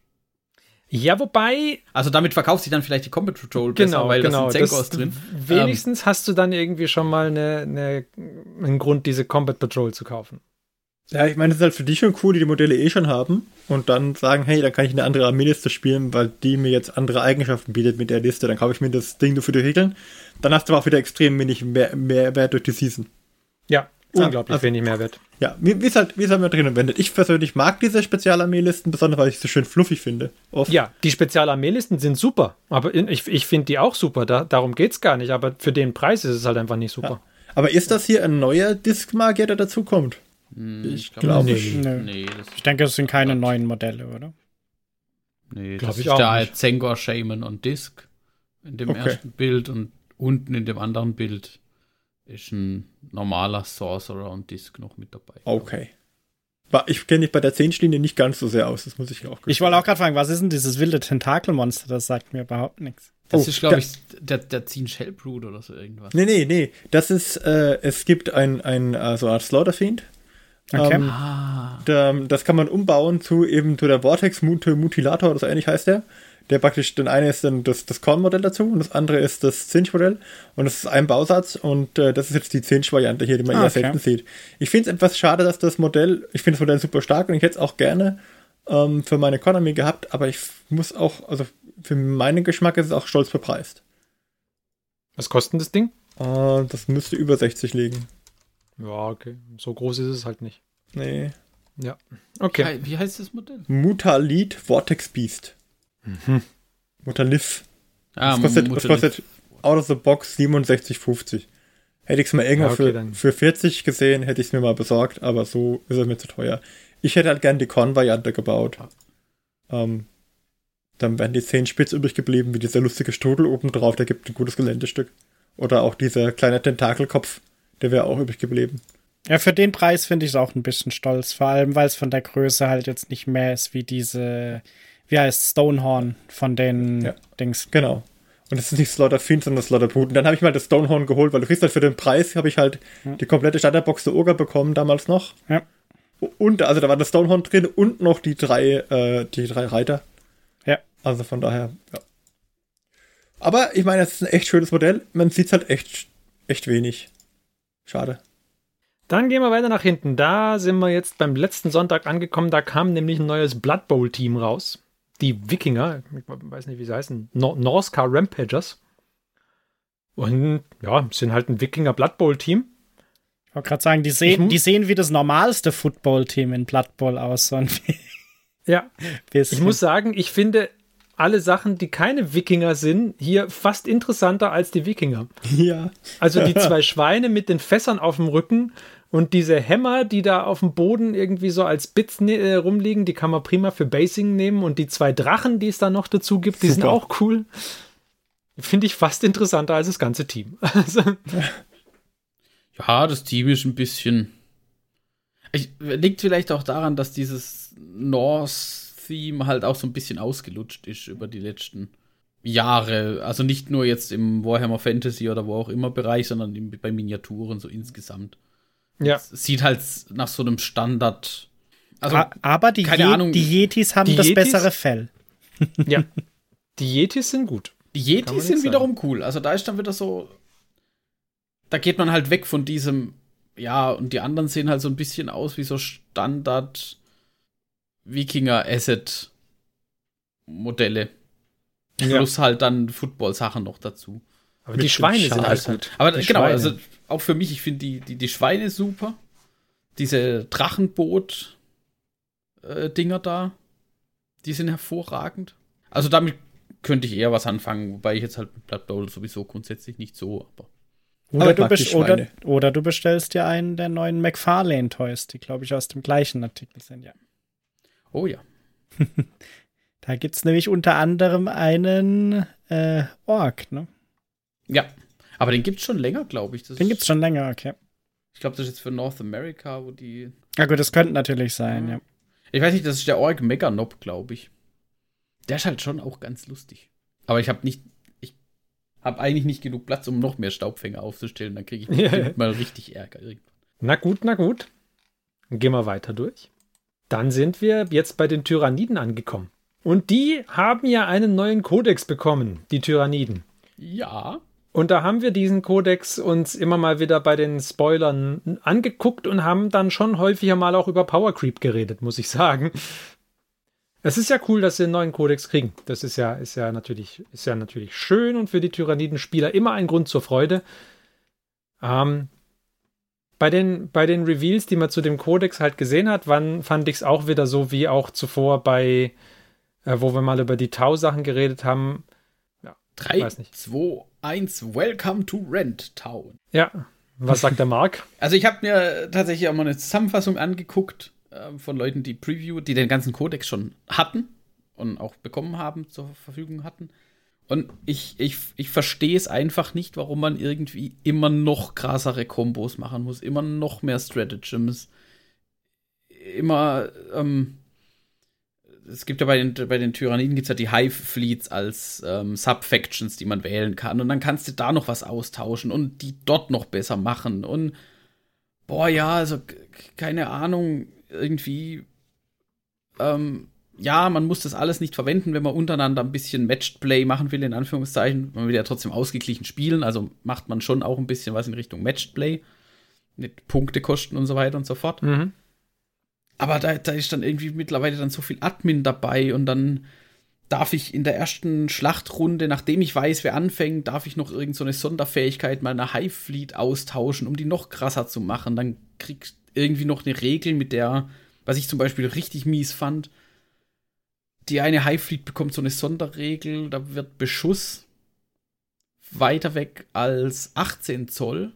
Speaker 1: Ja, wobei,
Speaker 4: Also damit verkauft sich dann vielleicht die Combat Patrol besser,
Speaker 1: Genau,
Speaker 4: weil
Speaker 1: genau.
Speaker 4: da sind Zengors drin.
Speaker 1: Wenigstens hast du dann irgendwie schon mal eine, eine, einen Grund, diese Combat Patrol zu kaufen.
Speaker 2: Ja, ich meine, das ist halt für die schon cool, die die Modelle eh schon haben. Und dann sagen, hey, dann kann ich eine andere Armeeliste spielen, weil die mir jetzt andere Eigenschaften bietet mit der Liste. Dann kaufe ich mir das Ding nur für die Regeln. Dann hast du aber auch wieder extrem wenig mehr, Mehrwert durch die Season.
Speaker 1: Ja, unglaublich
Speaker 2: also-
Speaker 1: wenig Mehrwert.
Speaker 2: Ja, wie es halt, wie es halt mal drin wendet. Ich persönlich mag diese Spezialarmeelisten, besonders weil ich sie so schön fluffig finde. Oft.
Speaker 1: Ja, die Spezialarmeelisten sind super, aber ich, ich finde die auch super, da, darum geht es gar nicht, aber für den Preis ist es halt einfach nicht super.
Speaker 2: Aber ist das hier ein neuer Diskmagier, der dazukommt? Ich glaube
Speaker 1: nee.
Speaker 2: nicht.
Speaker 4: Nee, das,
Speaker 3: Ich denke, es sind keine neuen Modelle, oder?
Speaker 4: nee,
Speaker 1: Glaub
Speaker 4: das
Speaker 1: ich
Speaker 4: ist
Speaker 1: auch
Speaker 4: der
Speaker 1: nicht.
Speaker 4: Zengor, Shaman und Disc in dem
Speaker 2: Okay.
Speaker 4: ersten Bild und unten in dem anderen Bild ist ein normaler Sorcerer und Disc noch mit dabei.
Speaker 2: Okay. Ich kenne mich bei der 10-Linie nicht ganz so sehr aus, das muss ich auch
Speaker 3: Ich wollte auch gerade fragen, was ist denn dieses wilde Tentakelmonster? Das sagt mir überhaupt nichts.
Speaker 4: Das
Speaker 2: Oh,
Speaker 4: ist, glaube ich, der, der Zine Shellbrood oder so irgendwas.
Speaker 2: Nee, nee, nee. Das ist, äh, es gibt ein, ein äh, so eine Art Slaughterfiend.
Speaker 3: Okay.
Speaker 2: Ähm,
Speaker 4: Ah,
Speaker 2: Da, das kann man umbauen zu eben zu der Vortex Mut Mutilator oder so ähnlich heißt der. Der praktisch, den eine ist dann das, das Korn-Modell dazu und das andere ist das Zinch-Modell und das ist ein Bausatz und äh, das ist jetzt die Zinch-Variante hier, die man
Speaker 3: Ah,
Speaker 2: eher
Speaker 3: okay.
Speaker 2: selten sieht. Ich finde es etwas schade, dass das Modell, ich finde das Modell super stark und ich hätte es auch gerne ähm, für meine Economy gehabt, aber ich muss auch, also für meinen Geschmack ist es auch stolz bepreist.
Speaker 1: Was kostet denn das Ding?
Speaker 2: Äh, das müsste über 60 liegen.
Speaker 1: Ja, okay, so groß ist es halt nicht.
Speaker 2: Nee.
Speaker 1: Ja,
Speaker 4: wie,
Speaker 1: okay.
Speaker 4: hei- wie heißt das Modell?
Speaker 2: Mutalit Vortex Beast. Mutalif.
Speaker 4: Ah,
Speaker 2: Das kostet, das
Speaker 4: Mutalith.
Speaker 2: kostet out of the box 67,50. Hätte ich es mal irgendwann
Speaker 1: Ja, okay,
Speaker 2: für,
Speaker 1: dann.
Speaker 2: für 40 gesehen, hätte ich es mir mal besorgt, aber so ist er mir zu teuer. Ich hätte halt gern die Korn-Variante gebaut. Ähm, dann wären die 10 Spitz übrig geblieben, wie dieser lustige Strudel oben drauf, der gibt ein gutes Geländestück. Oder auch dieser kleine Tentakelkopf, der wäre auch übrig geblieben.
Speaker 3: Ja, für den Preis finde ich es auch ein bisschen stolz. Vor allem, weil es von der Größe halt jetzt nicht mehr ist wie diese, wie heißt Stonehorn von den
Speaker 2: Ja.
Speaker 3: Dings.
Speaker 2: Genau. Und es ist nicht Slaughter Fiend, sondern Slaughter Brute. Und dann habe ich mal das Stonehorn geholt, weil du kriegst halt für den Preis, habe ich halt die komplette Starterbox der Ogre bekommen damals noch.
Speaker 3: Ja.
Speaker 2: Und, also da war das Stonehorn drin und noch die drei, äh, die drei Reiter.
Speaker 3: Ja.
Speaker 2: Also von daher, ja. Aber ich meine, es ist ein echt schönes Modell. Man sieht halt echt, echt wenig. Schade.
Speaker 1: Dann gehen wir weiter nach hinten. Da sind wir jetzt beim letzten Sonntag angekommen. Da kam nämlich ein neues Blood Bowl Team raus. Die Wikinger, ich weiß nicht, wie sie heißen, Nor Norska Rampagers. Und ja, sind halt ein Wikinger Blood Bowl Team.
Speaker 3: Ich wollte gerade sagen, die sehen, die sehen wie das normalste Football-Team in Blood Bowl aus. So ein
Speaker 1: Ja,
Speaker 3: bisschen.
Speaker 1: ich muss sagen, ich finde alle Sachen, die keine Wikinger sind, hier fast interessanter als die Wikinger.
Speaker 2: Ja.
Speaker 1: Also die zwei Schweine mit den Fässern auf dem Rücken und diese Hämmer, die da auf dem Boden irgendwie so als Bits ne äh, rumliegen, die kann man prima für Basing nehmen. Und die zwei Drachen, die es da noch dazu gibt, die sind
Speaker 2: Super.
Speaker 1: auch cool. Finde ich fast interessanter als das ganze Team. Also,
Speaker 4: Ja, das Team ist ein bisschen. Ich, liegt vielleicht auch daran, dass dieses Norse-Theme halt auch so ein bisschen ausgelutscht ist über die letzten Jahre. Also nicht nur jetzt im Warhammer Fantasy oder wo auch immer Bereich, sondern im, bei Miniaturen so insgesamt.
Speaker 1: ja.
Speaker 4: Es sieht halt nach so einem Standard. Also,
Speaker 3: Aber die,
Speaker 4: keine
Speaker 3: Je
Speaker 4: Ahnung.
Speaker 3: die Yetis haben
Speaker 1: Die
Speaker 3: das
Speaker 1: Yetis?
Speaker 3: bessere Fell.
Speaker 1: ja. Die Yetis sind gut.
Speaker 4: Die Yetis sind
Speaker 1: sagen.
Speaker 4: wiederum cool. Also da ist dann wieder so. Da geht man halt weg von diesem. Ja, und die anderen sehen halt so ein bisschen aus wie so Standard Wikinger-Asset-Modelle.
Speaker 1: Ja.
Speaker 4: Plus halt dann Football-Sachen noch dazu.
Speaker 1: Aber
Speaker 2: Mit
Speaker 1: die Schweine sind halt
Speaker 2: halt.
Speaker 1: gut.
Speaker 4: Aber
Speaker 1: Die
Speaker 4: genau,
Speaker 1: Schweine.
Speaker 4: also auch für mich, ich finde die, die, die Schweine super. Diese Drachenboot-Dinger da, die sind hervorragend. Also damit könnte ich eher was anfangen, wobei ich jetzt halt mit Blood Bowl sowieso grundsätzlich nicht so, aber
Speaker 3: Oder,
Speaker 2: Aber
Speaker 3: du, oder, oder du bestellst dir einen der neuen McFarlane-Toys, die, glaube ich, aus dem gleichen Artikel sind, ja.
Speaker 4: Oh ja.
Speaker 3: Da gibt es nämlich unter anderem einen äh, Ork, ne?
Speaker 4: Ja, aber den gibt's schon länger, glaube ich. Das
Speaker 3: Den
Speaker 4: ist-
Speaker 3: gibt es schon länger, okay.
Speaker 4: Ich glaube, das ist jetzt für North America, wo die.
Speaker 3: Ja gut, das könnte natürlich sein, ja.
Speaker 4: Ich weiß nicht, das ist der Org Meganob, glaube ich. Der ist halt schon auch ganz lustig. Aber ich habe nicht. Ich habe eigentlich nicht genug Platz, um noch mehr Staubfänger aufzustellen. Dann kriege ich
Speaker 1: Ja.
Speaker 4: mal richtig Ärger. irgendwann.
Speaker 1: Na gut, na gut. Dann gehen wir weiter durch. Dann sind wir jetzt bei den Tyranniden angekommen. Und die haben ja einen neuen Kodex bekommen, die Tyranniden.
Speaker 4: Ja.
Speaker 1: Und da haben wir diesen Kodex uns immer mal wieder bei den Spoilern angeguckt und haben dann schon häufiger mal auch über Power Creep geredet, muss ich sagen. Es ist ja cool, dass sie einen neuen Kodex kriegen. Das ist ja, ist ja natürlich, ist ja natürlich schön und für die Tyranniden-Spieler immer ein Grund zur Freude. Ähm, Bei den, bei den Reveals, die man zu dem Codex halt gesehen hat, wann fand ich es auch wieder so wie auch zuvor bei, äh, wo wir mal über die Tau-Sachen geredet haben.
Speaker 4: Ja, 3, 2, 1, Welcome to Rent Town.
Speaker 1: Ja, was sagt der Mark?
Speaker 4: Also ich habe mir tatsächlich auch mal eine Zusammenfassung angeguckt äh, von Leuten, die Preview, die den ganzen Codex schon hatten und auch bekommen haben, zur Verfügung hatten. Und ich, ich, ich verstehe es einfach nicht, warum man irgendwie immer noch krassere Kombos machen muss, immer noch mehr Stratagems, immer, ähm, es gibt ja bei den, bei den Tyranniden gibt es ja die Hive Fleets als ähm, Subfactions, die man wählen kann. Und dann kannst du da noch was austauschen und die dort noch besser machen. Und boah, ja, also keine Ahnung, irgendwie, ähm, ja, man muss das alles nicht verwenden, wenn man untereinander ein bisschen Matched Play machen will, in Anführungszeichen. Man will ja trotzdem ausgeglichen spielen, also macht man schon auch ein bisschen was in Richtung Matched Play. Mit Punktekosten und so weiter und so fort. Mhm. Aber da, da ist dann irgendwie mittlerweile dann so viel Admin dabei und dann darf ich in der ersten Schlachtrunde, nachdem ich weiß, wer anfängt, darf ich noch irgendeine so Sonderfähigkeit meiner Hive Fleet austauschen, um die noch krasser zu machen. Dann kriegt irgendwie noch eine Regel, mit der, was ich zum Beispiel richtig mies fand, die eine Hive Fleet bekommt so eine Sonderregel, da wird Beschuss weiter weg als 18 Zoll,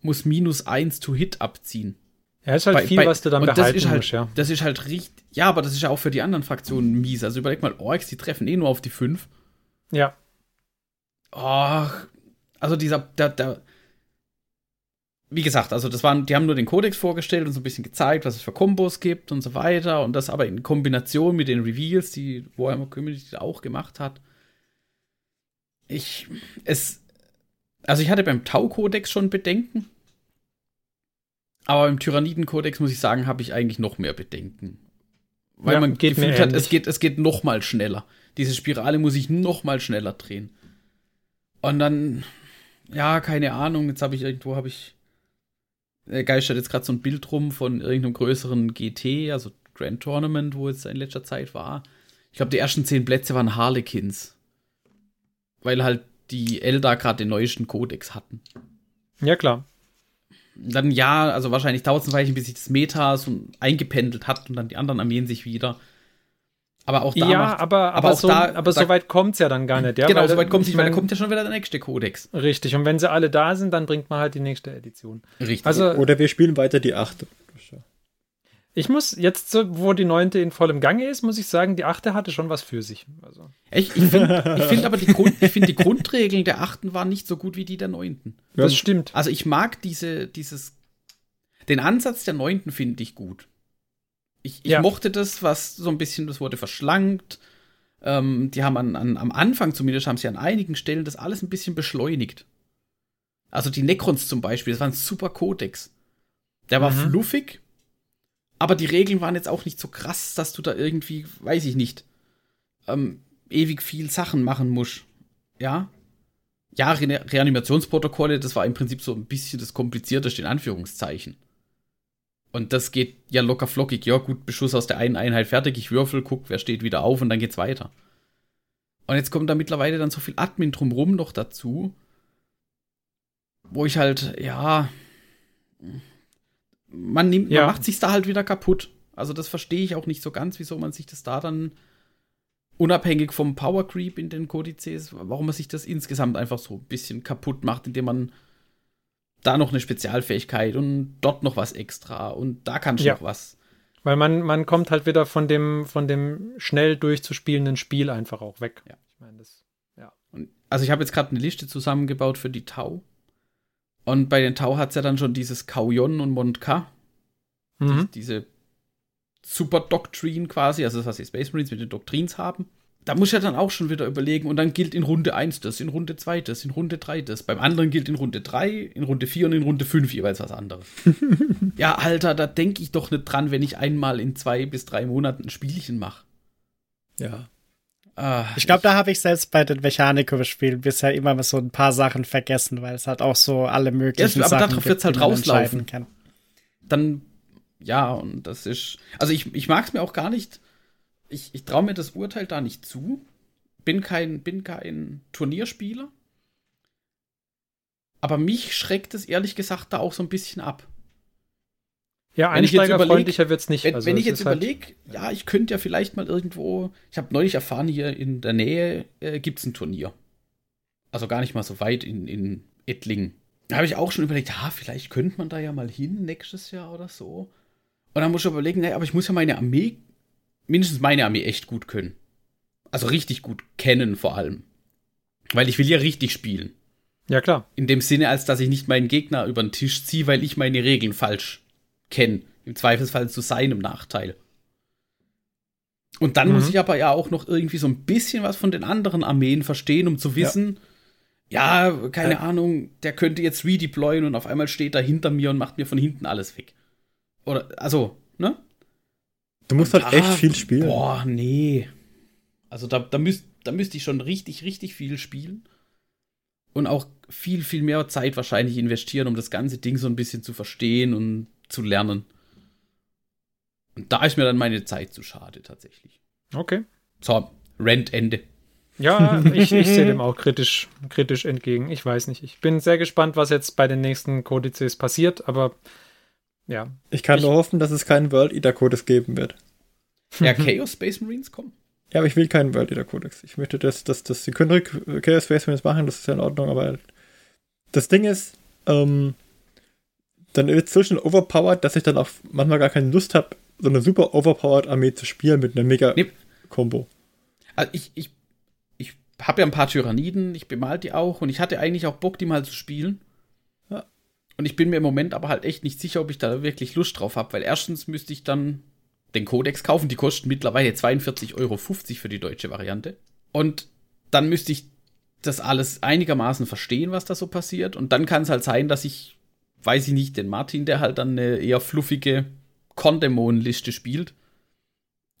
Speaker 4: muss minus 1 to Hit abziehen.
Speaker 1: Ja, ist halt bei, viel, bei, was du dann behalten
Speaker 4: das halt,
Speaker 1: musst, ja.
Speaker 4: Das ist halt richtig, ja, aber das ist ja auch für die anderen Fraktionen mies. Also überleg mal, Orks, die treffen eh nur auf die 5.
Speaker 1: Ja.
Speaker 4: Ach, also dieser, der, der, wie gesagt, also das waren, die haben nur den Codex vorgestellt und so ein bisschen gezeigt, was es für Kombos gibt und so weiter. Und das aber in Kombination mit den Reveals, die Warhammer Community auch gemacht hat. Ich, es, also ich hatte beim Tau-Kodex schon Bedenken. Aber beim Tyranniden-Kodex muss ich sagen, habe ich eigentlich noch mehr Bedenken. Weil ja, man gefühlt hat, es geht, es geht noch mal schneller. Diese Spirale muss ich noch mal schneller drehen. Und dann, ja, keine Ahnung, jetzt habe ich irgendwo, habe ich geistert jetzt gerade so ein Bild rum von irgendeinem größeren GT, also Grand Tournament, wo es in letzter Zeit war. Ich glaube, die ersten zehn Plätze waren Harlequins. Weil halt die Eldar gerade den neuesten Kodex hatten.
Speaker 1: Ja, klar.
Speaker 4: Dann ja, also wahrscheinlich dauert es ein Weilchen, bis sich das Meta so eingependelt hat und dann die anderen Armeen sich wieder. Aber auch da.
Speaker 1: Ja, macht, aber, aber, aber, so, da, aber so weit kommt es ja dann gar nicht. Ja?
Speaker 4: Genau, so weit kommt es nicht, weil da kommt ja schon wieder der nächste Kodex.
Speaker 1: Richtig, und wenn sie alle da sind, dann bringt man halt die nächste Edition.
Speaker 2: Richtig. Also, Oder wir spielen weiter die achte.
Speaker 1: Ich muss jetzt, wo die neunte in vollem Gange ist, muss ich sagen, die achte hatte schon was für sich. Also.
Speaker 4: Ich, ich finde find aber die, Grund, find die Grundregeln der achten waren nicht so gut wie die der neunten.
Speaker 1: Das stimmt.
Speaker 4: Also ich mag diese, dieses, den Ansatz der neunten finde ich gut. Ich, ich ja. mochte das, was so ein bisschen, das wurde verschlankt. Ähm, die haben an, an, am Anfang zumindest, haben sie an einigen Stellen das alles ein bisschen beschleunigt. Also die Necrons zum Beispiel, das war ein super Kodex. Der war mhm. fluffig, aber die Regeln waren jetzt auch nicht so krass, dass du da irgendwie, weiß ich nicht, ähm, ewig viel Sachen machen musst. Ja? Ja, Re Reanimationsprotokolle, das war im Prinzip so ein bisschen das Komplizierteste in Anführungszeichen. Und das geht ja locker flockig. Ja, gut, Beschuss aus der einen Einheit fertig, ich würfel, guck, wer steht wieder auf und dann geht's weiter. Und jetzt kommt da mittlerweile dann so viel Admin drumrum noch dazu, wo ich halt, ja, man, nimmt, ja. man macht sich's da halt wieder kaputt. Also das verstehe ich auch nicht so ganz, wieso man sich das da dann unabhängig vom Power Creep in den Kodizes, warum man sich das insgesamt einfach so ein bisschen kaputt macht, indem man da noch eine Spezialfähigkeit und dort noch was extra und da kannst du ja. noch was.
Speaker 1: Weil man, man kommt halt wieder von dem, von dem schnell durchzuspielenden Spiel einfach auch weg.
Speaker 4: Ja. Ich meine, das, ja. Und, also ich habe jetzt gerade eine Liste zusammengebaut für die Tau. Und bei den Tau hat es ja dann schon dieses Kauyon und Montka. Mhm. Die, diese Super Doctrine quasi, also das, was die Space Marines mit den Doktrins haben da muss ich ja dann auch schon wieder überlegen und dann gilt in Runde 1 das, in Runde 2 das, in Runde 3 das. Beim anderen gilt in Runde 3, in Runde 4 und in Runde 5 jeweils was anderes. ja, Alter, da denke ich doch nicht dran, wenn ich einmal in zwei bis drei Monaten ein Spielchen mache.
Speaker 3: Ja. Ah, ich glaube, da habe ich selbst bei den Mechaniker-Spielen bisher immer so ein paar Sachen vergessen, weil es halt auch so alle möglichen ja, aber Sachen
Speaker 4: darauf wird es halt rauslaufen. Kann. Dann, ja, und das ist, also ich, ich mag es mir auch gar nicht ich, ich traue mir das Urteil da nicht zu. Bin kein, bin kein Turnierspieler. aber mich schreckt es ehrlich gesagt da auch so ein bisschen ab.
Speaker 1: Ja,
Speaker 4: Wenn ich jetzt
Speaker 1: einsteigerfreundlicher wird es nicht.
Speaker 4: Wenn,
Speaker 1: Also
Speaker 4: wenn ich jetzt
Speaker 1: ist halt-
Speaker 4: überlege, ja, ich könnte ja vielleicht mal irgendwo, ich habe neulich erfahren, hier in der Nähe äh, gibt es ein Turnier. Also gar nicht mal so weit in, in Ettlingen. Da habe ich auch schon überlegt, ja, vielleicht könnte man da ja mal hin nächstes Jahr oder so. Und dann muss ich überlegen, naja, aber ich muss ja meine Armee, mindestens meine Armee echt gut können. Also richtig gut kennen vor allem. Weil ich will ja richtig spielen.
Speaker 1: Ja, klar.
Speaker 4: In dem Sinne, als dass ich nicht meinen Gegner über den Tisch ziehe, weil ich meine Regeln falsch kenne. Im Zweifelsfall zu seinem Nachteil. Und dann
Speaker 1: Mhm.
Speaker 4: muss ich aber ja auch noch irgendwie so ein bisschen was von den anderen Armeen verstehen, um zu wissen, ja, keine Ahnung, der könnte jetzt redeployen und auf einmal steht er hinter mir und macht mir von hinten alles weg. Oder, also, ne?
Speaker 2: Du musst halt
Speaker 4: Ja,
Speaker 2: echt viel spielen.
Speaker 4: Boah, nee. Also da, da, müsst, da müsste ich schon richtig, richtig viel spielen. Und auch viel, viel mehr Zeit wahrscheinlich investieren, um das ganze Ding so ein bisschen zu verstehen und zu lernen. Und da ist mir dann meine Zeit zu schade, tatsächlich.
Speaker 1: Okay.
Speaker 4: So, Rent Ende.
Speaker 1: Ja, ich, ich sehe dem auch kritisch, kritisch entgegen. Ich weiß nicht. Ich bin sehr gespannt, was jetzt bei den nächsten Kodizes passiert, aber ja.
Speaker 2: Ich kann
Speaker 1: Ich-
Speaker 2: nur hoffen, dass es keinen World Eater Codex geben wird.
Speaker 4: Ja, Chaos Space Marines kommen.
Speaker 2: Ja, aber ich will keinen World Eater Codex. Ich möchte, dass, dass, dass sie können ruhig Chaos Space Marines machen, das ist ja in Ordnung, aber das Ding ist, ähm, dann wird es so schnell overpowered, dass ich dann auch manchmal gar keine Lust habe, so eine super overpowered Armee zu spielen mit einer mega. Combo.
Speaker 4: Also ich, ich, ich habe ja ein paar Tyranniden, ich bemal die auch und ich hatte eigentlich auch Bock, die mal zu spielen. Und ich bin mir im Moment aber halt echt nicht sicher, ob ich da wirklich Lust drauf habe, weil erstens müsste ich dann den Codex kaufen, die kosten mittlerweile 42,50 Euro für die deutsche Variante. Und dann müsste ich das alles einigermaßen verstehen, was da so passiert. Und dann kann es halt sein, dass ich, weiß ich nicht, den Martin, der halt dann eine eher fluffige Kondemon-Liste spielt,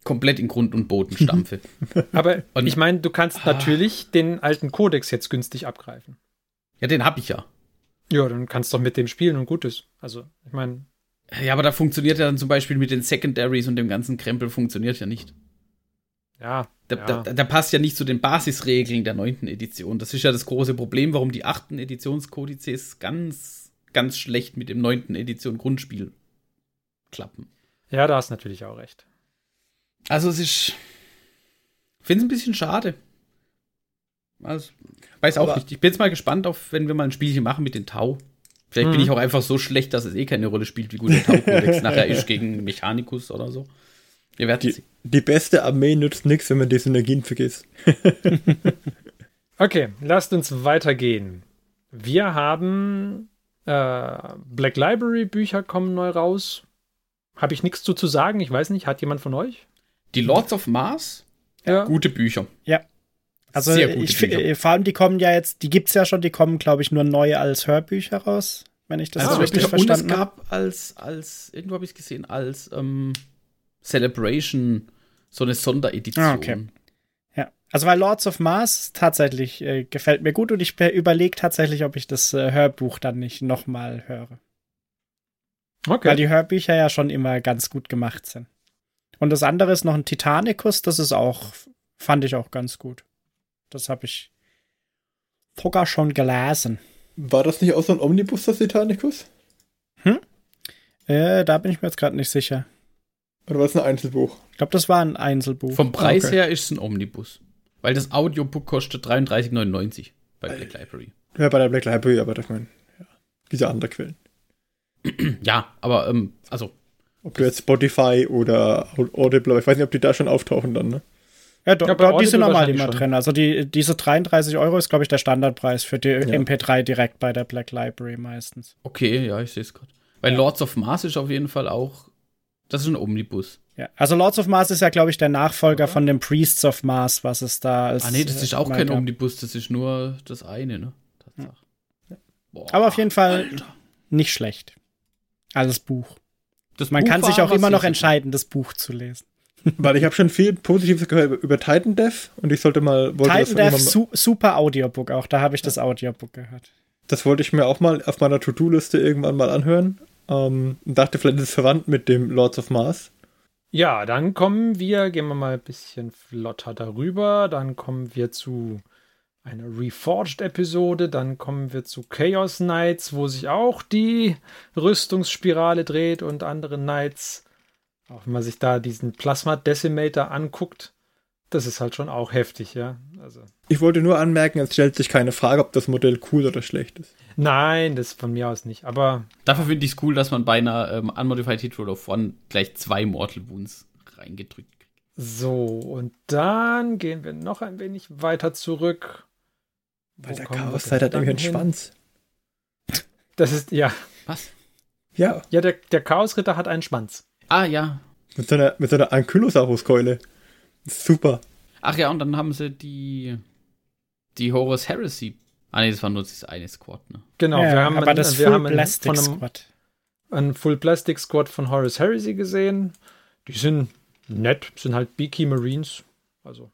Speaker 4: komplett in Grund und Boden stampfe.
Speaker 1: Aber
Speaker 4: Und-
Speaker 1: ich meine, du kannst
Speaker 4: Ah.
Speaker 1: natürlich den alten Kodex jetzt günstig abgreifen.
Speaker 4: ja, den hab ich ja.
Speaker 1: Ja, dann kannst du doch mit dem spielen und gut ist. Also, ich meine,
Speaker 4: Ja, aber da funktioniert ja dann zum Beispiel mit den Secondaries und dem ganzen Krempel funktioniert ja nicht.
Speaker 1: ja.
Speaker 4: Der,
Speaker 1: ja.
Speaker 4: der, der passt ja nicht zu den Basisregeln der neunten Edition. Das ist ja das große Problem, warum die achten Editionskodizes ganz, ganz schlecht mit dem neunten Edition Grundspiel klappen.
Speaker 1: ja, da hast du natürlich auch recht.
Speaker 4: Also es ist. Ich finde es ein bisschen schade. Also, weiß auch
Speaker 2: Aber-
Speaker 4: nicht. Ich bin jetzt mal gespannt auf, wenn wir mal ein Spielchen machen mit den Tau. Vielleicht bin
Speaker 1: Mhm.
Speaker 4: ich auch einfach so schlecht, dass es eh keine Rolle spielt, wie gut der Tau-Kodex nachher ist gegen Mechanicus oder so. Wir werden
Speaker 2: Die,
Speaker 4: sehen.
Speaker 2: die beste Armee nützt nichts, wenn man die Synergien vergisst.
Speaker 1: Okay, lasst uns weitergehen. Wir haben äh, Black Library Bücher kommen neu raus. Habe ich nichts zu, zu sagen. Ich weiß nicht, hat jemand von euch?
Speaker 4: Die Lords of Mars,
Speaker 1: Ja.
Speaker 4: gute Bücher.
Speaker 3: Ja. Also ich,
Speaker 4: Bücher.
Speaker 3: vor allem die kommen ja jetzt, die gibt's ja schon, die kommen, glaube ich, nur neu als Hörbücher raus, wenn ich das
Speaker 4: Also
Speaker 3: so richtig
Speaker 4: Hörbücher. und es
Speaker 3: verstanden habe.
Speaker 4: gab als, als, irgendwo habe ich es gesehen, als ähm, Celebration so eine Sonderedition.
Speaker 3: Ah, okay. Ja. Also weil Lords of Mars tatsächlich äh, gefällt mir gut und ich überlege tatsächlich, ob ich das äh, Hörbuch dann nicht nochmal höre.
Speaker 1: Okay.
Speaker 3: Weil die Hörbücher ja schon immer ganz gut gemacht sind. Und das andere ist noch ein Titanicus, das ist auch, fand ich auch ganz gut. Das habe ich sogar schon gelesen.
Speaker 2: War das nicht auch so ein Omnibus, das Titanicus?
Speaker 3: Äh, da bin ich mir jetzt gerade nicht sicher.
Speaker 2: Oder war es ein Einzelbuch?
Speaker 3: Ich glaube, das war ein Einzelbuch.
Speaker 4: Vom Preis
Speaker 2: Okay.
Speaker 4: her ist es ein Omnibus. Weil das Audiobook kostet 33,99 bei Black Library.
Speaker 2: Ja, bei der Black Library, aber ich meine, ja, diese andere Quellen.
Speaker 4: Ja, aber ähm, also
Speaker 2: Ob du jetzt Spotify oder Audible, aber ich weiß nicht, ob die da schon auftauchen dann, ne?
Speaker 3: Ja, do,
Speaker 1: Ja,
Speaker 3: dort, die sind normal immer
Speaker 1: schon.
Speaker 3: drin. Also die, diese 33 Euro ist, glaube ich, der Standardpreis für die
Speaker 2: Ja.
Speaker 3: MP3 direkt bei der Black Library meistens.
Speaker 4: okay, ja, ich sehe es gerade. Weil Lords of Mars ist auf jeden Fall auch, das ist ein Omnibus.
Speaker 3: Ja. Also Lords of Mars ist ja, glaube ich, der Nachfolger von dem Priests of Mars, was es da als.
Speaker 4: Ah nee, das ist
Speaker 3: äh,
Speaker 4: auch kein
Speaker 3: gab.
Speaker 4: Omnibus, das ist nur das eine, ne? Tatsache. Boah,
Speaker 3: Aber auf jeden Fall
Speaker 4: Alter.
Speaker 3: nicht schlecht. Als Buch.
Speaker 4: Das
Speaker 3: Man
Speaker 4: Buch
Speaker 3: kann sich auch immer noch entscheiden, das Buch zu lesen.
Speaker 2: Weil ich habe schon viel Positives gehört über, Titan Dev und ich sollte mal, wollte das,
Speaker 3: Titan Death,
Speaker 2: mal-
Speaker 3: su super Audiobook auch. Da habe ich das Audiobook gehört.
Speaker 2: das wollte ich mir auch mal auf meiner To-Do-Liste irgendwann mal anhören. Ähm, dachte, vielleicht ist es verwandt mit dem Lords of Mars.
Speaker 1: Ja, dann kommen wir, gehen wir mal ein bisschen flotter darüber. Dann kommen wir zu eine Reforged-Episode. Dann kommen wir zu Chaos Knights, wo sich auch die Rüstungsspirale dreht und andere Knights. Auch wenn man sich da diesen Plasma Decimator anguckt, das ist halt schon auch heftig, ja. Also.
Speaker 2: Ich wollte nur anmerken, es stellt sich keine Frage, ob das Modell cool oder schlecht ist.
Speaker 1: Nein, das von mir aus nicht. Aber
Speaker 4: dafür finde ich es cool, dass man bei einer ähm, Unmodified Hit Roll of One gleich zwei Mortal Wounds reingedrückt kriegt.
Speaker 1: So, und dann gehen wir noch ein wenig weiter zurück.
Speaker 2: Weil der Chaos-Zeit hat irgendwie einen Schwanz.
Speaker 1: Das ist, ja.
Speaker 4: Was?
Speaker 2: Ja.
Speaker 1: Ja, der, der Chaosritter hat einen Schwanz.
Speaker 4: Ah, ja.
Speaker 2: Mit so einer, mit so einer Ankylosaurus-Keule. Super.
Speaker 4: Ach ja, und dann haben sie die, die Horus Heresy. Ah, nee, das war nur das eine Squad, ne?
Speaker 1: Genau,
Speaker 3: ja,
Speaker 1: wir haben,
Speaker 3: aber
Speaker 1: ein,
Speaker 3: das
Speaker 1: wir
Speaker 3: Full
Speaker 1: haben ein,
Speaker 3: Plastic
Speaker 1: einem,
Speaker 3: Squad.
Speaker 1: ein Full Plastic Squad von Horus Heresy gesehen. Die sind nett, sind halt Beaky Marines. Also.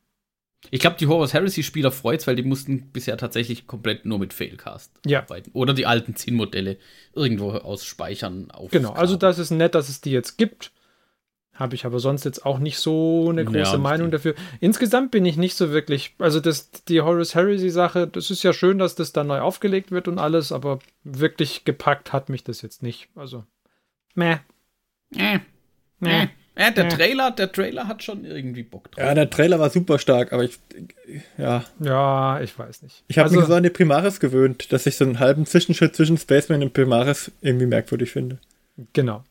Speaker 4: Ich glaube, die Horus Heresy-Spieler freut's, weil die mussten bisher tatsächlich komplett nur mit Failcast
Speaker 1: Ja.
Speaker 4: arbeiten. Oder die alten Zin-Modelle irgendwo aus Speichern auf.
Speaker 1: Genau, also das ist nett, dass es die jetzt gibt. Habe ich aber sonst jetzt auch nicht so eine
Speaker 4: Ja,
Speaker 1: große
Speaker 4: nicht
Speaker 1: Meinung dafür. Insgesamt bin ich nicht so wirklich, also das, die Horus Heresy-Sache, das ist ja schön, dass das da neu aufgelegt wird und alles, aber wirklich gepackt hat mich das jetzt nicht. Also, meh.
Speaker 4: Äh,
Speaker 1: Meh.
Speaker 4: Äh. Äh, der
Speaker 1: Ja.
Speaker 4: Trailer, der Trailer hat schon irgendwie Bock drauf.
Speaker 2: Ja, der Trailer war super stark, aber ich, ja.
Speaker 1: Ja, ich weiß nicht.
Speaker 2: Ich habe
Speaker 1: also,
Speaker 2: mich so an die Primaris gewöhnt, dass ich so einen halben Zwischenschritt zwischen Spaceman und Primaris irgendwie merkwürdig finde.
Speaker 1: Genau.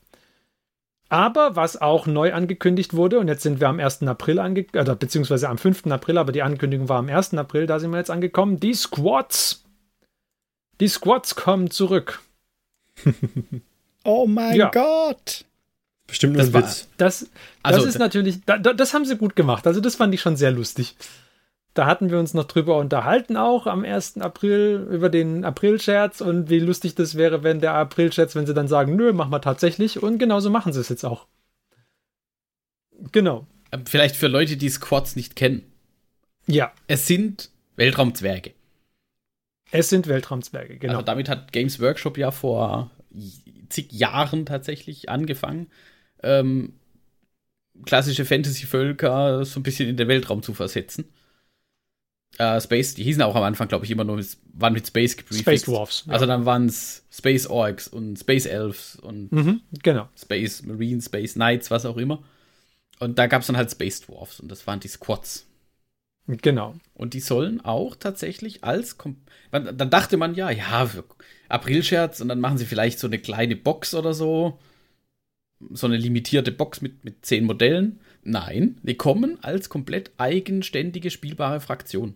Speaker 1: Aber was auch neu angekündigt wurde, und jetzt sind wir am 1. April angekommen, oder beziehungsweise am 5. April, aber die Ankündigung war am 1. April, da sind wir jetzt angekommen, die Squads. Die Squads kommen zurück.
Speaker 3: Oh mein
Speaker 1: Ja.
Speaker 3: Gott!
Speaker 2: Bestimmt nur
Speaker 4: Das
Speaker 2: ein
Speaker 4: war-
Speaker 2: Witz.
Speaker 1: Das, das
Speaker 4: Also,
Speaker 1: ist natürlich, da, da, das haben sie gut gemacht. Also das fand ich schon sehr lustig. Da hatten wir uns noch drüber unterhalten, auch am 1. April, über den April-Scherz und wie lustig das wäre, wenn der April-Scherz, wenn sie dann sagen, nö, machen wir tatsächlich. Und genauso machen sie es jetzt auch. Genau.
Speaker 4: äh, Vielleicht für Leute, die Squads nicht kennen.
Speaker 1: Ja,
Speaker 4: Es sind Weltraumzwerge.
Speaker 1: es sind Weltraumzwerge, genau.
Speaker 4: Also damit hat Games Workshop ja vor zig Jahren tatsächlich angefangen, ähm, klassische Fantasy-Völker so ein bisschen in den Weltraum zu versetzen. Äh, Space, die hießen auch am Anfang, glaube ich, immer nur, mit, waren mit Space gebrieft.
Speaker 1: Space Dwarfs. ja.
Speaker 4: Also dann waren es Space Orcs und Space Elves und
Speaker 1: Mhm, genau.
Speaker 4: Space Marines, Space Knights, was auch immer. Und da gab es dann halt Space Dwarfs und das waren die Squads.
Speaker 1: Genau.
Speaker 4: Und die sollen auch tatsächlich als. Kom dann dachte man ja, ja, Aprilscherz und dann machen sie vielleicht so eine kleine Box oder so. So eine limitierte Box mit, mit zehn Modellen. Nein, die kommen als komplett eigenständige spielbare Fraktion.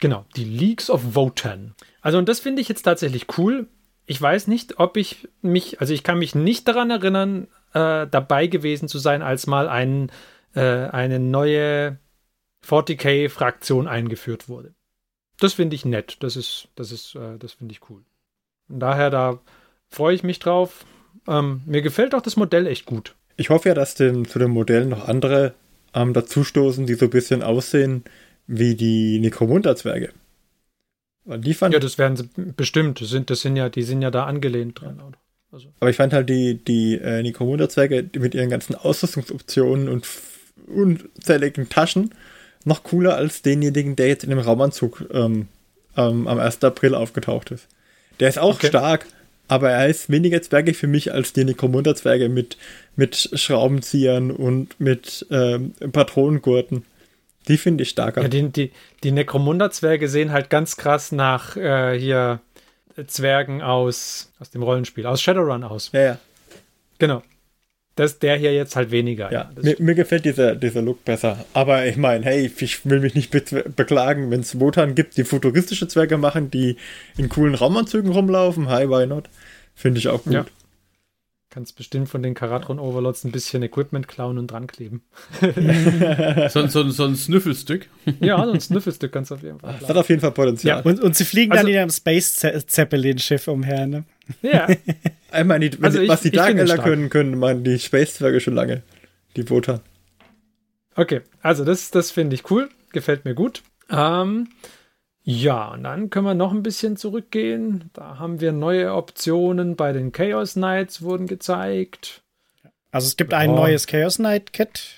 Speaker 1: Genau. Die Leagues of Wotan. Also, und das finde ich jetzt tatsächlich cool. Ich weiß nicht, ob ich mich, also ich kann mich nicht daran erinnern, äh, dabei gewesen zu sein, als mal ein, äh, eine neue 40k-Fraktion eingeführt wurde. Das finde ich nett. Das ist, das ist, äh, das finde ich cool. Und daher, da freue ich mich drauf. Ähm, mir gefällt auch das Modell echt gut.
Speaker 2: Ich hoffe ja, dass dem, zu dem Modell noch andere ähm, dazustoßen, die so ein bisschen aussehen wie die Necromunda-Zwerge. Die fand,
Speaker 1: Ja, das werden sie bestimmt. Das sind, das sind ja, die sind ja da angelehnt dran. Also,
Speaker 2: aber ich fand halt die, die äh, Necromunda-Zwerge mit ihren ganzen Ausrüstungsoptionen und unzähligen Taschen noch cooler als denjenigen, der jetzt in dem Raumanzug ähm, ähm, am 1. April aufgetaucht ist. Der ist auch
Speaker 1: Okay.
Speaker 2: stark, aber er ist weniger zwergig für mich als die Necromunda-Zwerge mit, mit Schraubenziehern und mit ähm, Patronengurten. Die finde ich starker.
Speaker 1: Ja, die, die, die Necromunda-Zwerge sehen halt ganz krass nach äh, hier Zwergen aus, aus dem Rollenspiel, aus Shadowrun aus.
Speaker 2: ja, ja.
Speaker 1: Genau. Das, der hier jetzt halt weniger.
Speaker 2: Ja,
Speaker 1: das,
Speaker 2: mir, mir gefällt dieser, dieser Look besser. Aber ich meine, hey, ich will mich nicht be beklagen, wenn es Wotan gibt, die futuristische Zwerge machen, die in coolen Raumanzügen rumlaufen. Hi, why not? Finde ich auch gut.
Speaker 1: Ja. kannst bestimmt von den Karatron Overlords ein bisschen Equipment klauen und dran kleben.
Speaker 4: So, so, so ein Snüffelstück.
Speaker 1: ja, so ein Snüffelstück kannst du auf jeden Fall
Speaker 2: Das hat auf jeden Fall Potenzial.
Speaker 3: Und, und sie fliegen
Speaker 1: Also-
Speaker 3: dann in einem Space Ze- Zeppelin-Schiff umher, ne?
Speaker 1: Ja,
Speaker 2: Ich meine, die,
Speaker 1: Also ich-
Speaker 2: was die
Speaker 1: ich finde
Speaker 2: Darkeller können, können man die Space-Zwerge schon lange. Die Wotan.
Speaker 1: okay. Also das, das finde ich cool. Gefällt mir gut. Ähm, ja, und dann können wir noch ein bisschen zurückgehen. Da haben wir neue Optionen bei den Chaos Knights wurden gezeigt.
Speaker 3: Also es gibt ein
Speaker 1: Ja.
Speaker 3: neues Chaos Knight Kit.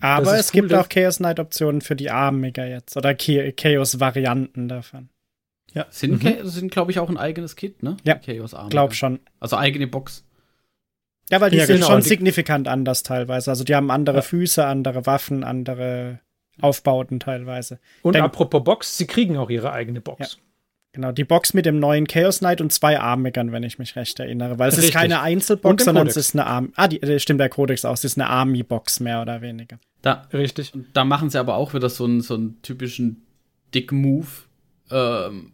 Speaker 3: Aber es
Speaker 1: cool,
Speaker 3: gibt auch Chaos Knight Optionen für die Armiger jetzt oder Cha- Chaos Varianten davon.
Speaker 4: Sind, Cha- sind glaube ich, auch ein eigenes Kit, ne?
Speaker 3: Ja,
Speaker 4: Chaos Army.
Speaker 3: Glaub schon.
Speaker 4: Also eigene Box.
Speaker 3: Ja, weil die
Speaker 2: Ja,
Speaker 3: sind
Speaker 2: genau.
Speaker 3: schon
Speaker 2: Die-
Speaker 3: signifikant anders teilweise. Also die haben andere
Speaker 2: Ja.
Speaker 3: Füße, andere Waffen, andere Aufbauten teilweise.
Speaker 1: Und
Speaker 3: Denk-
Speaker 1: apropos Box, sie kriegen auch ihre eigene Box.
Speaker 3: Genau, die Box mit dem neuen Chaos Knight und zwei Armigern, wenn ich mich recht erinnere. Weil es ist
Speaker 1: Richtig.
Speaker 3: keine
Speaker 1: Und
Speaker 3: Einzelbox, sondern
Speaker 1: Codex.
Speaker 3: es ist eine Arm. Ah, die, äh, stimmt der Codex auch. Es ist eine Army-Box, mehr oder weniger.
Speaker 4: Da,
Speaker 1: Richtig.
Speaker 4: da machen sie aber auch wieder so einen, so einen typischen Dick-Move. Ähm,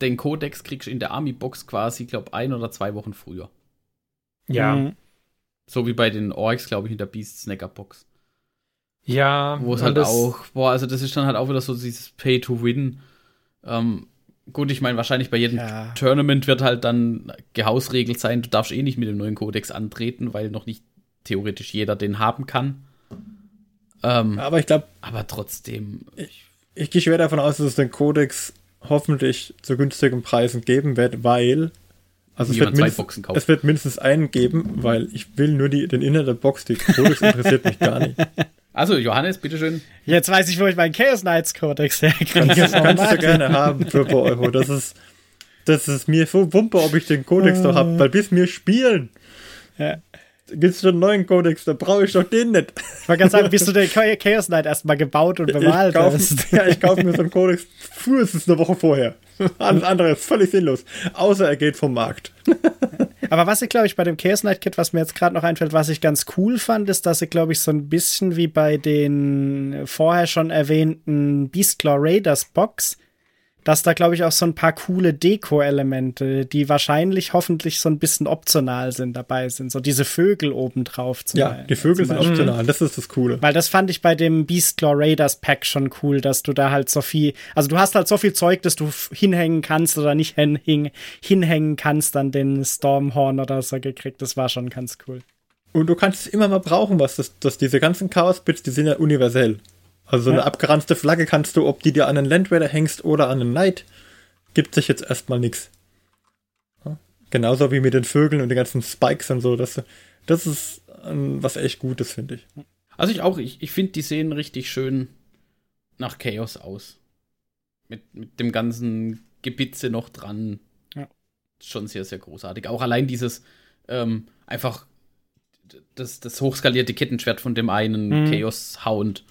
Speaker 4: den Codex kriegst du in der Army-Box quasi, glaube ein oder zwei Wochen früher.
Speaker 1: Ja.
Speaker 3: Mhm.
Speaker 4: So wie bei den Orks, glaube ich, in der Beast-Snacker-Box.
Speaker 1: Ja.
Speaker 4: Wo es halt auch, boah, also das ist dann halt auch wieder so dieses Pay-to-Win. Ähm, gut, ich meine, wahrscheinlich bei jedem
Speaker 3: Ja.
Speaker 4: Tournament wird halt dann gehausregelt sein, du darfst eh nicht mit dem neuen Kodex antreten, weil noch nicht theoretisch jeder den haben kann. Ähm,
Speaker 2: Aber ich glaube,
Speaker 4: aber trotzdem,
Speaker 2: ich gehe schwer davon aus, dass es den Codex hoffentlich zu günstigen Preisen geben wird, weil also es wird, mindestens, es wird mindestens einen geben, weil ich will nur die, den Inhalt der Box, die Codex interessiert mich gar nicht.
Speaker 4: Also, Johannes, bitteschön.
Speaker 3: Jetzt weiß ich, wo ich meinen Chaos Knights Codex herkriege.
Speaker 2: Das kannst du gerne haben für ein paar Euro. Das ist, das ist mir so wumpe, ob ich den Codex noch habe, weil bis wir spielen,
Speaker 3: Ja.
Speaker 2: Gibt es schon einen neuen Codex, da brauche ich doch den nicht.
Speaker 3: Ich wollte gerade sagen, bis du den Cha- Chaos Knight erstmal gebaut und bemalt
Speaker 2: ich kauf,
Speaker 3: hast.
Speaker 2: ja, ich kaufe mir so einen Codex frühestens eine Woche vorher. Alles andere ist völlig sinnlos. Außer er geht vom Markt.
Speaker 3: Aber was ich, glaube ich, bei dem Chaos Knight Kit, was mir jetzt gerade noch einfällt, was ich ganz cool fand, ist, dass sie, glaube ich, so ein bisschen wie bei den vorher schon erwähnten Beastclaw Raiders Box, dass da, glaube ich, auch so ein paar coole Deko-Elemente, die wahrscheinlich hoffentlich so ein bisschen optional sind, dabei sind. So diese Vögel obendrauf. zum
Speaker 2: Ja,
Speaker 3: Beispiel-
Speaker 2: die Vögel sind
Speaker 3: Beispiel.
Speaker 2: optional, das ist das Coole.
Speaker 3: Weil das fand ich bei dem Beastclaw Raiders Pack schon cool, dass du da halt so viel, also du hast halt so viel Zeug, dass du hinhängen kannst oder nicht hinhängen, hinhängen kannst an den Stormhorn oder so gekriegt. Das war schon ganz cool.
Speaker 2: Und du kannst es immer mal brauchen, was das, das diese ganzen Chaos-Bits, die sind ja universell. Also so eine
Speaker 3: Ja.
Speaker 2: abgeranzte Flagge kannst du, ob die dir an einen Land Raider hängst oder an einen Knight, gibt sich jetzt erstmal nichts. Genauso wie mit den Vögeln und den ganzen Spikes und so. Das, das ist ähm, was echt Gutes, finde ich.
Speaker 4: Also ich auch, ich, ich finde, die sehen richtig schön nach Chaos aus. Mit, mit dem ganzen Gebitze noch dran.
Speaker 3: Ja.
Speaker 4: Schon sehr, sehr großartig. Auch allein dieses ähm, einfach das, das hochskalierte Kettenschwert von dem einen
Speaker 3: Mhm.
Speaker 4: Chaos Hound,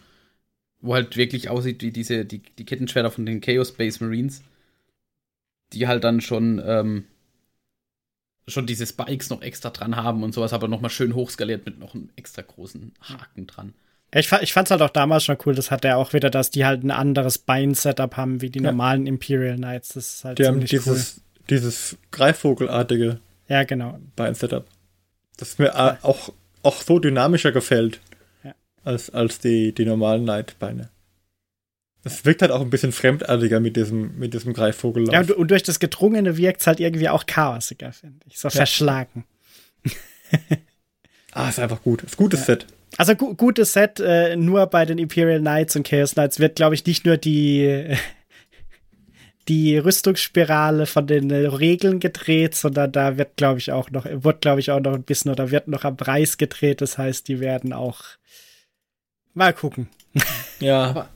Speaker 4: wo halt wirklich aussieht wie diese, die, die Kettenschwerter von den Chaos Space Marines, die halt dann schon, ähm, schon diese Spikes noch extra dran haben und sowas, aber nochmal schön hochskaliert mit noch einem extra großen Haken dran.
Speaker 3: Ich, fa- ich fand's halt auch damals schon cool, das hat er auch wieder, dass die halt ein anderes Bein-Setup haben wie die
Speaker 2: Ja.
Speaker 3: normalen Imperial Knights. Das ist halt
Speaker 2: Die haben dieses, dieses Greifvogelartige
Speaker 3: cool. Ja, genau.
Speaker 2: Bein-Setup. Das mir äh, auch, auch so dynamischer gefällt
Speaker 3: Ja.
Speaker 2: Als, als die, die normalen Knight-Beine. Es wirkt halt auch ein bisschen fremdartiger mit diesem, mit diesem Greifvogellauf.
Speaker 3: Ja, und, und durch das Gedrungene wirkt's halt irgendwie auch chaosiger, finde ich. So verschlagen.
Speaker 2: ah, ist einfach gut. Ist gutes Set.
Speaker 3: Also gu gutes Set, äh, nur bei den Imperial Knights und Chaos Knights wird, glaube ich, nicht nur die, die Rüstungsspirale von den äh, Regeln gedreht, sondern da wird, glaube ich, auch noch, wird, glaube ich, auch noch ein bisschen oder wird noch am Preis gedreht. Das heißt, die werden auch mal gucken.
Speaker 2: Ja,
Speaker 4: Aber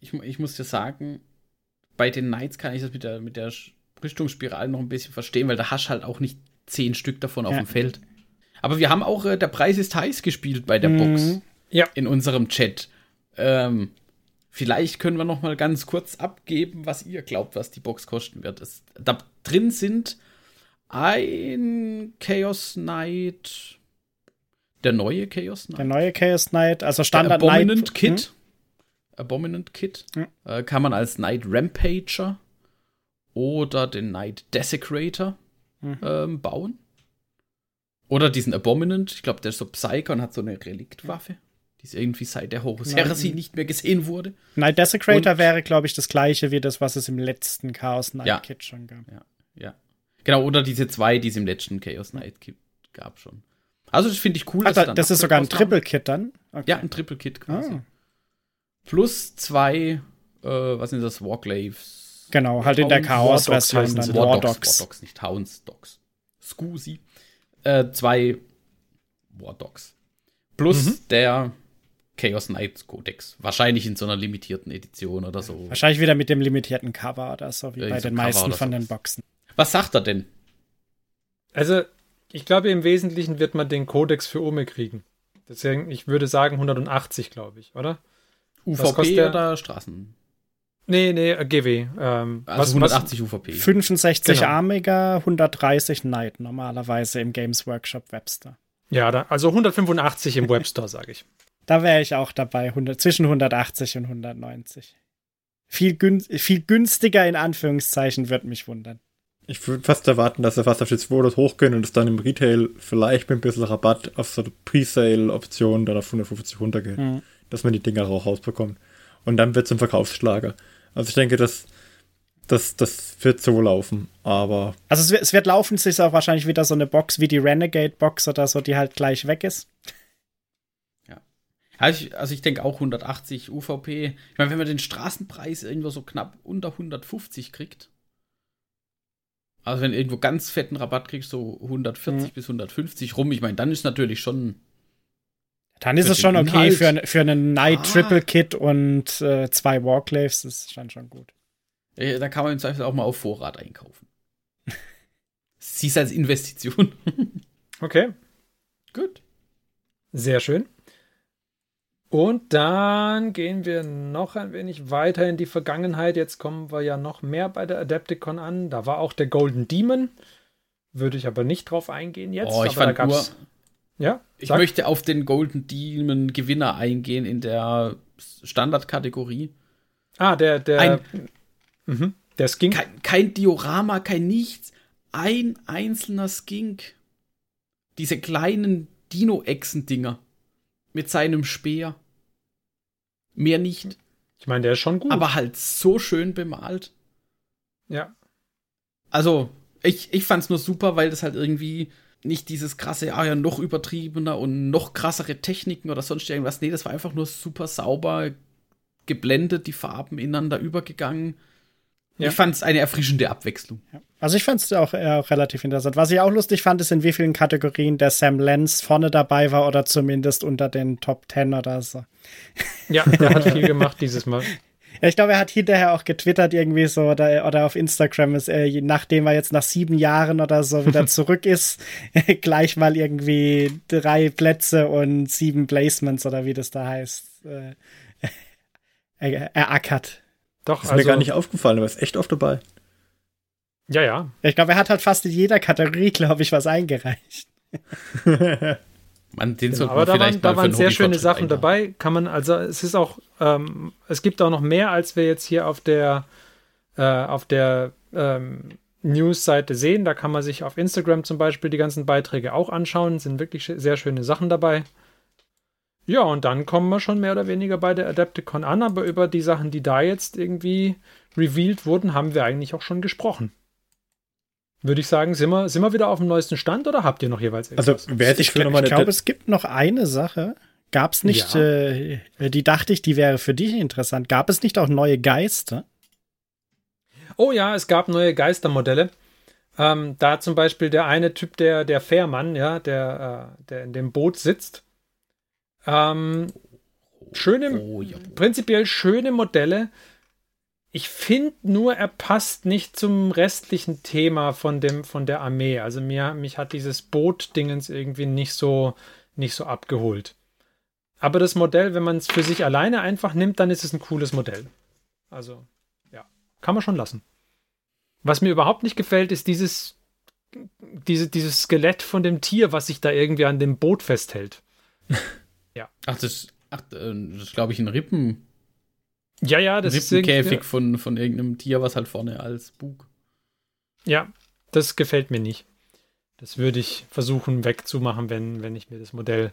Speaker 4: ich, ich muss dir sagen, bei den Knights kann ich das mit der, mit der Rüstungsspirale noch ein bisschen verstehen, weil da hast halt auch nicht zehn Stück davon auf
Speaker 3: Ja.
Speaker 4: dem Feld. Aber wir haben auch äh, der Preis ist heiß gespielt bei der Box
Speaker 3: Mhm.
Speaker 1: Ja.
Speaker 4: in unserem Chat. Ähm, vielleicht können wir noch mal ganz kurz abgeben, was ihr glaubt, was die Box kosten wird. Es, da drin sind ein Chaos Knight, der neue Chaos Knight.
Speaker 3: Der neue Chaos Knight, also
Speaker 4: Der
Speaker 3: Standard
Speaker 4: Abominant
Speaker 3: Knight. Hm?
Speaker 4: Kit. Abominant Kit.
Speaker 3: Ja.
Speaker 4: Äh, kann man als Knight Rampager oder den Knight Desecrator
Speaker 3: Mhm.
Speaker 4: ähm, bauen. Oder diesen Abominant. Ich glaube, der ist so Psycho und hat so eine Reliktwaffe. Die ist irgendwie seit der Horus. Heresy nicht mehr gesehen wurde.
Speaker 3: Knight Desecrator
Speaker 4: Und-
Speaker 3: wäre, glaube ich, das gleiche wie das, was es im letzten Chaos Knight
Speaker 4: Ja.
Speaker 3: Kit schon gab.
Speaker 4: Ja. Genau, oder diese zwei, die es im letzten Chaos Knight Kit gab schon. Also, das finde ich cool.
Speaker 3: Ach, da,
Speaker 4: dann
Speaker 3: das ist sogar ein
Speaker 4: Upgrade
Speaker 3: Triple Kit dann? Okay.
Speaker 4: Ja, ein Triple Kit quasi.
Speaker 3: Ah.
Speaker 4: Plus zwei, äh, was sind das, Warglaves?
Speaker 3: Genau, halt in der Chaos-Version dann.
Speaker 4: War
Speaker 3: War
Speaker 4: Dogs. War Dogs, nicht Hounds, Dogs. Scusi. Äh, zwei War Dogs. Plus
Speaker 3: Mhm.
Speaker 4: der Chaos Knight Codex. Wahrscheinlich in so einer limitierten Edition oder so.
Speaker 3: Wahrscheinlich wieder mit dem limitierten Cover oder so, wie
Speaker 4: Ja,
Speaker 3: bei
Speaker 4: so
Speaker 3: den
Speaker 4: Cover
Speaker 3: meisten von
Speaker 4: so.
Speaker 3: den Boxen.
Speaker 4: Was sagt er denn?
Speaker 1: Also, ich glaube, im Wesentlichen wird man den Kodex für Ome kriegen. Deswegen, ich würde sagen 180, glaube ich, oder? kostet
Speaker 4: UVP
Speaker 1: der?
Speaker 4: oder Straßen?
Speaker 1: Nee, nee, äh, GW. Ähm,
Speaker 4: Also
Speaker 1: was,
Speaker 4: 180 UVP.
Speaker 3: 65
Speaker 1: Genau.
Speaker 3: Armiger, 130 Knight normalerweise im Games Workshop Webster.
Speaker 1: Was, ja, da, also 185 im Webstore, sage ich.
Speaker 3: Da wäre ich auch dabei, 100, zwischen 180 und 190. Viel, gün, viel günstiger in Anführungszeichen würde mich wundern.
Speaker 2: Ich würde fast erwarten, dass sie fast auf die 200 hochgehen und es dann im Retail vielleicht mit ein bisschen Rabatt auf so eine Presale-Option dann auf 150 runtergeht.
Speaker 3: Mhm.
Speaker 2: Dass man die Dinger auch rausbekommt. Und dann wird es ein Verkaufsschlager. Also ich denke, das, das, das wird so laufen. Aber
Speaker 3: Also es wird, es wird laufen, es ist auch wahrscheinlich wieder so eine Box wie die Renegade Box oder so, die halt gleich weg ist.
Speaker 4: Ich, also ich denke auch 180 UVP. Ich meine, wenn man den Straßenpreis irgendwo so knapp unter 150 kriegt, also wenn du irgendwo ganz fetten Rabatt kriegst, so 140
Speaker 3: Mhm.
Speaker 4: bis 150 rum, ich meine, dann ist natürlich schon.
Speaker 3: Dann ist es schon okay
Speaker 4: Inhalt.
Speaker 3: für, für einen Night
Speaker 4: Ah.
Speaker 3: Triple Kit und äh, zwei Warclaves, das ist dann schon gut.
Speaker 4: Äh, da kann man im Zweifel auch mal auf Vorrat einkaufen. Siehst als Investition.
Speaker 1: Okay,
Speaker 4: Gut.
Speaker 1: sehr schön. Und dann gehen wir noch ein wenig weiter in die Vergangenheit. Jetzt kommen wir ja noch mehr bei der Adepticon an. Da war auch der Golden Demon. Würde ich aber nicht drauf eingehen jetzt.
Speaker 4: oh, ich
Speaker 1: aber
Speaker 4: fand nur.
Speaker 1: Ja,
Speaker 4: ich
Speaker 1: sag.
Speaker 4: möchte auf den Golden Demon Gewinner eingehen in der Standardkategorie.
Speaker 1: Ah, der, der.
Speaker 4: Ein-
Speaker 1: mhm, der Skink.
Speaker 4: Kein, kein Diorama, kein nichts. Ein einzelner Skink. Diese kleinen Dino-Echsen-Dinger. Mit seinem Speer. Mehr nicht.
Speaker 1: Ich meine, der ist schon gut.
Speaker 4: Aber halt so schön bemalt.
Speaker 1: ja.
Speaker 4: Also, ich, ich fand's nur super, weil das halt irgendwie nicht dieses krasse, ah ja, noch übertriebener und noch krassere Techniken oder sonst irgendwas. Nee, das war einfach nur super sauber geblendet, die Farben ineinander übergegangen.
Speaker 1: Ja.
Speaker 4: Ich fand's eine erfrischende Abwechslung.
Speaker 3: Also ich fand es auch, äh, auch relativ interessant. Was ich auch lustig fand, ist, in wie vielen Kategorien der Sam Lenz vorne dabei war oder zumindest unter den Top 10 oder so.
Speaker 1: Ja, der hat viel gemacht dieses Mal.
Speaker 3: Ja, ich glaube, er hat hinterher auch getwittert irgendwie so oder, oder auf Instagram, ist, äh, nachdem er jetzt nach sieben Jahren oder so wieder zurück ist, gleich mal irgendwie drei Plätze und sieben Placements oder wie das da heißt, äh, er, erackert.
Speaker 1: Doch,
Speaker 2: ist
Speaker 1: also,
Speaker 2: mir gar nicht aufgefallen, aber ist echt oft dabei.
Speaker 1: Ja, ja.
Speaker 3: Ja, Ich glaube, er hat halt fast in jeder Kategorie, glaube ich, was eingereicht.
Speaker 4: Man, den
Speaker 1: Genau, aber
Speaker 4: man
Speaker 1: da waren, da waren sehr schöne Sachen
Speaker 4: einbauen.
Speaker 1: dabei. Kann man, also es ist auch, ähm, es gibt auch noch mehr, als wir jetzt hier auf der, äh, auf der ähm, News-Seite sehen. Da kann man sich auf Instagram zum Beispiel die ganzen Beiträge auch anschauen. Sind wirklich sehr schöne Sachen dabei. Ja, und dann kommen wir schon mehr oder weniger bei der Adepticon an, aber über die Sachen, die da jetzt irgendwie revealed wurden, haben wir eigentlich auch schon gesprochen. Würde ich sagen, sind wir, sind wir wieder auf dem neuesten Stand oder habt ihr noch jeweils
Speaker 2: Also
Speaker 1: irgendwas?
Speaker 2: wer sich
Speaker 3: Ich,
Speaker 2: für nochmal
Speaker 3: ich glaube, es gibt noch eine Sache. Gab es nicht,
Speaker 1: Ja.
Speaker 3: äh, die dachte ich, die wäre für dich interessant. Gab es nicht auch neue Geister?
Speaker 1: Oh ja, es gab neue Geistermodelle. Ähm, da zum Beispiel der eine Typ, der, der Fährmann, ja, der, äh, der in dem Boot sitzt. Ähm, schöne,
Speaker 4: Oh,
Speaker 1: prinzipiell schöne Modelle. Ich finde nur, er passt nicht zum restlichen Thema von, dem, von der Armee. Also mir, mich hat dieses Boot-Dingens irgendwie nicht so, nicht so abgeholt. Aber das Modell, wenn man es für sich alleine einfach nimmt, dann ist es ein cooles Modell. Also, ja, kann man schon lassen. Was mir überhaupt nicht gefällt, ist dieses, diese, dieses Skelett von dem Tier, was sich da irgendwie an dem Boot festhält.
Speaker 4: Ach, das, ach, äh, das ist, glaube ich, ein Rippen,
Speaker 1: Ja, ja, das ist irgendwie-
Speaker 4: Rippenkäfig von, von irgendeinem Tier, was halt vorne als Bug.
Speaker 1: Ja, das gefällt mir nicht. Das würde ich versuchen wegzumachen, wenn, wenn ich mir das Modell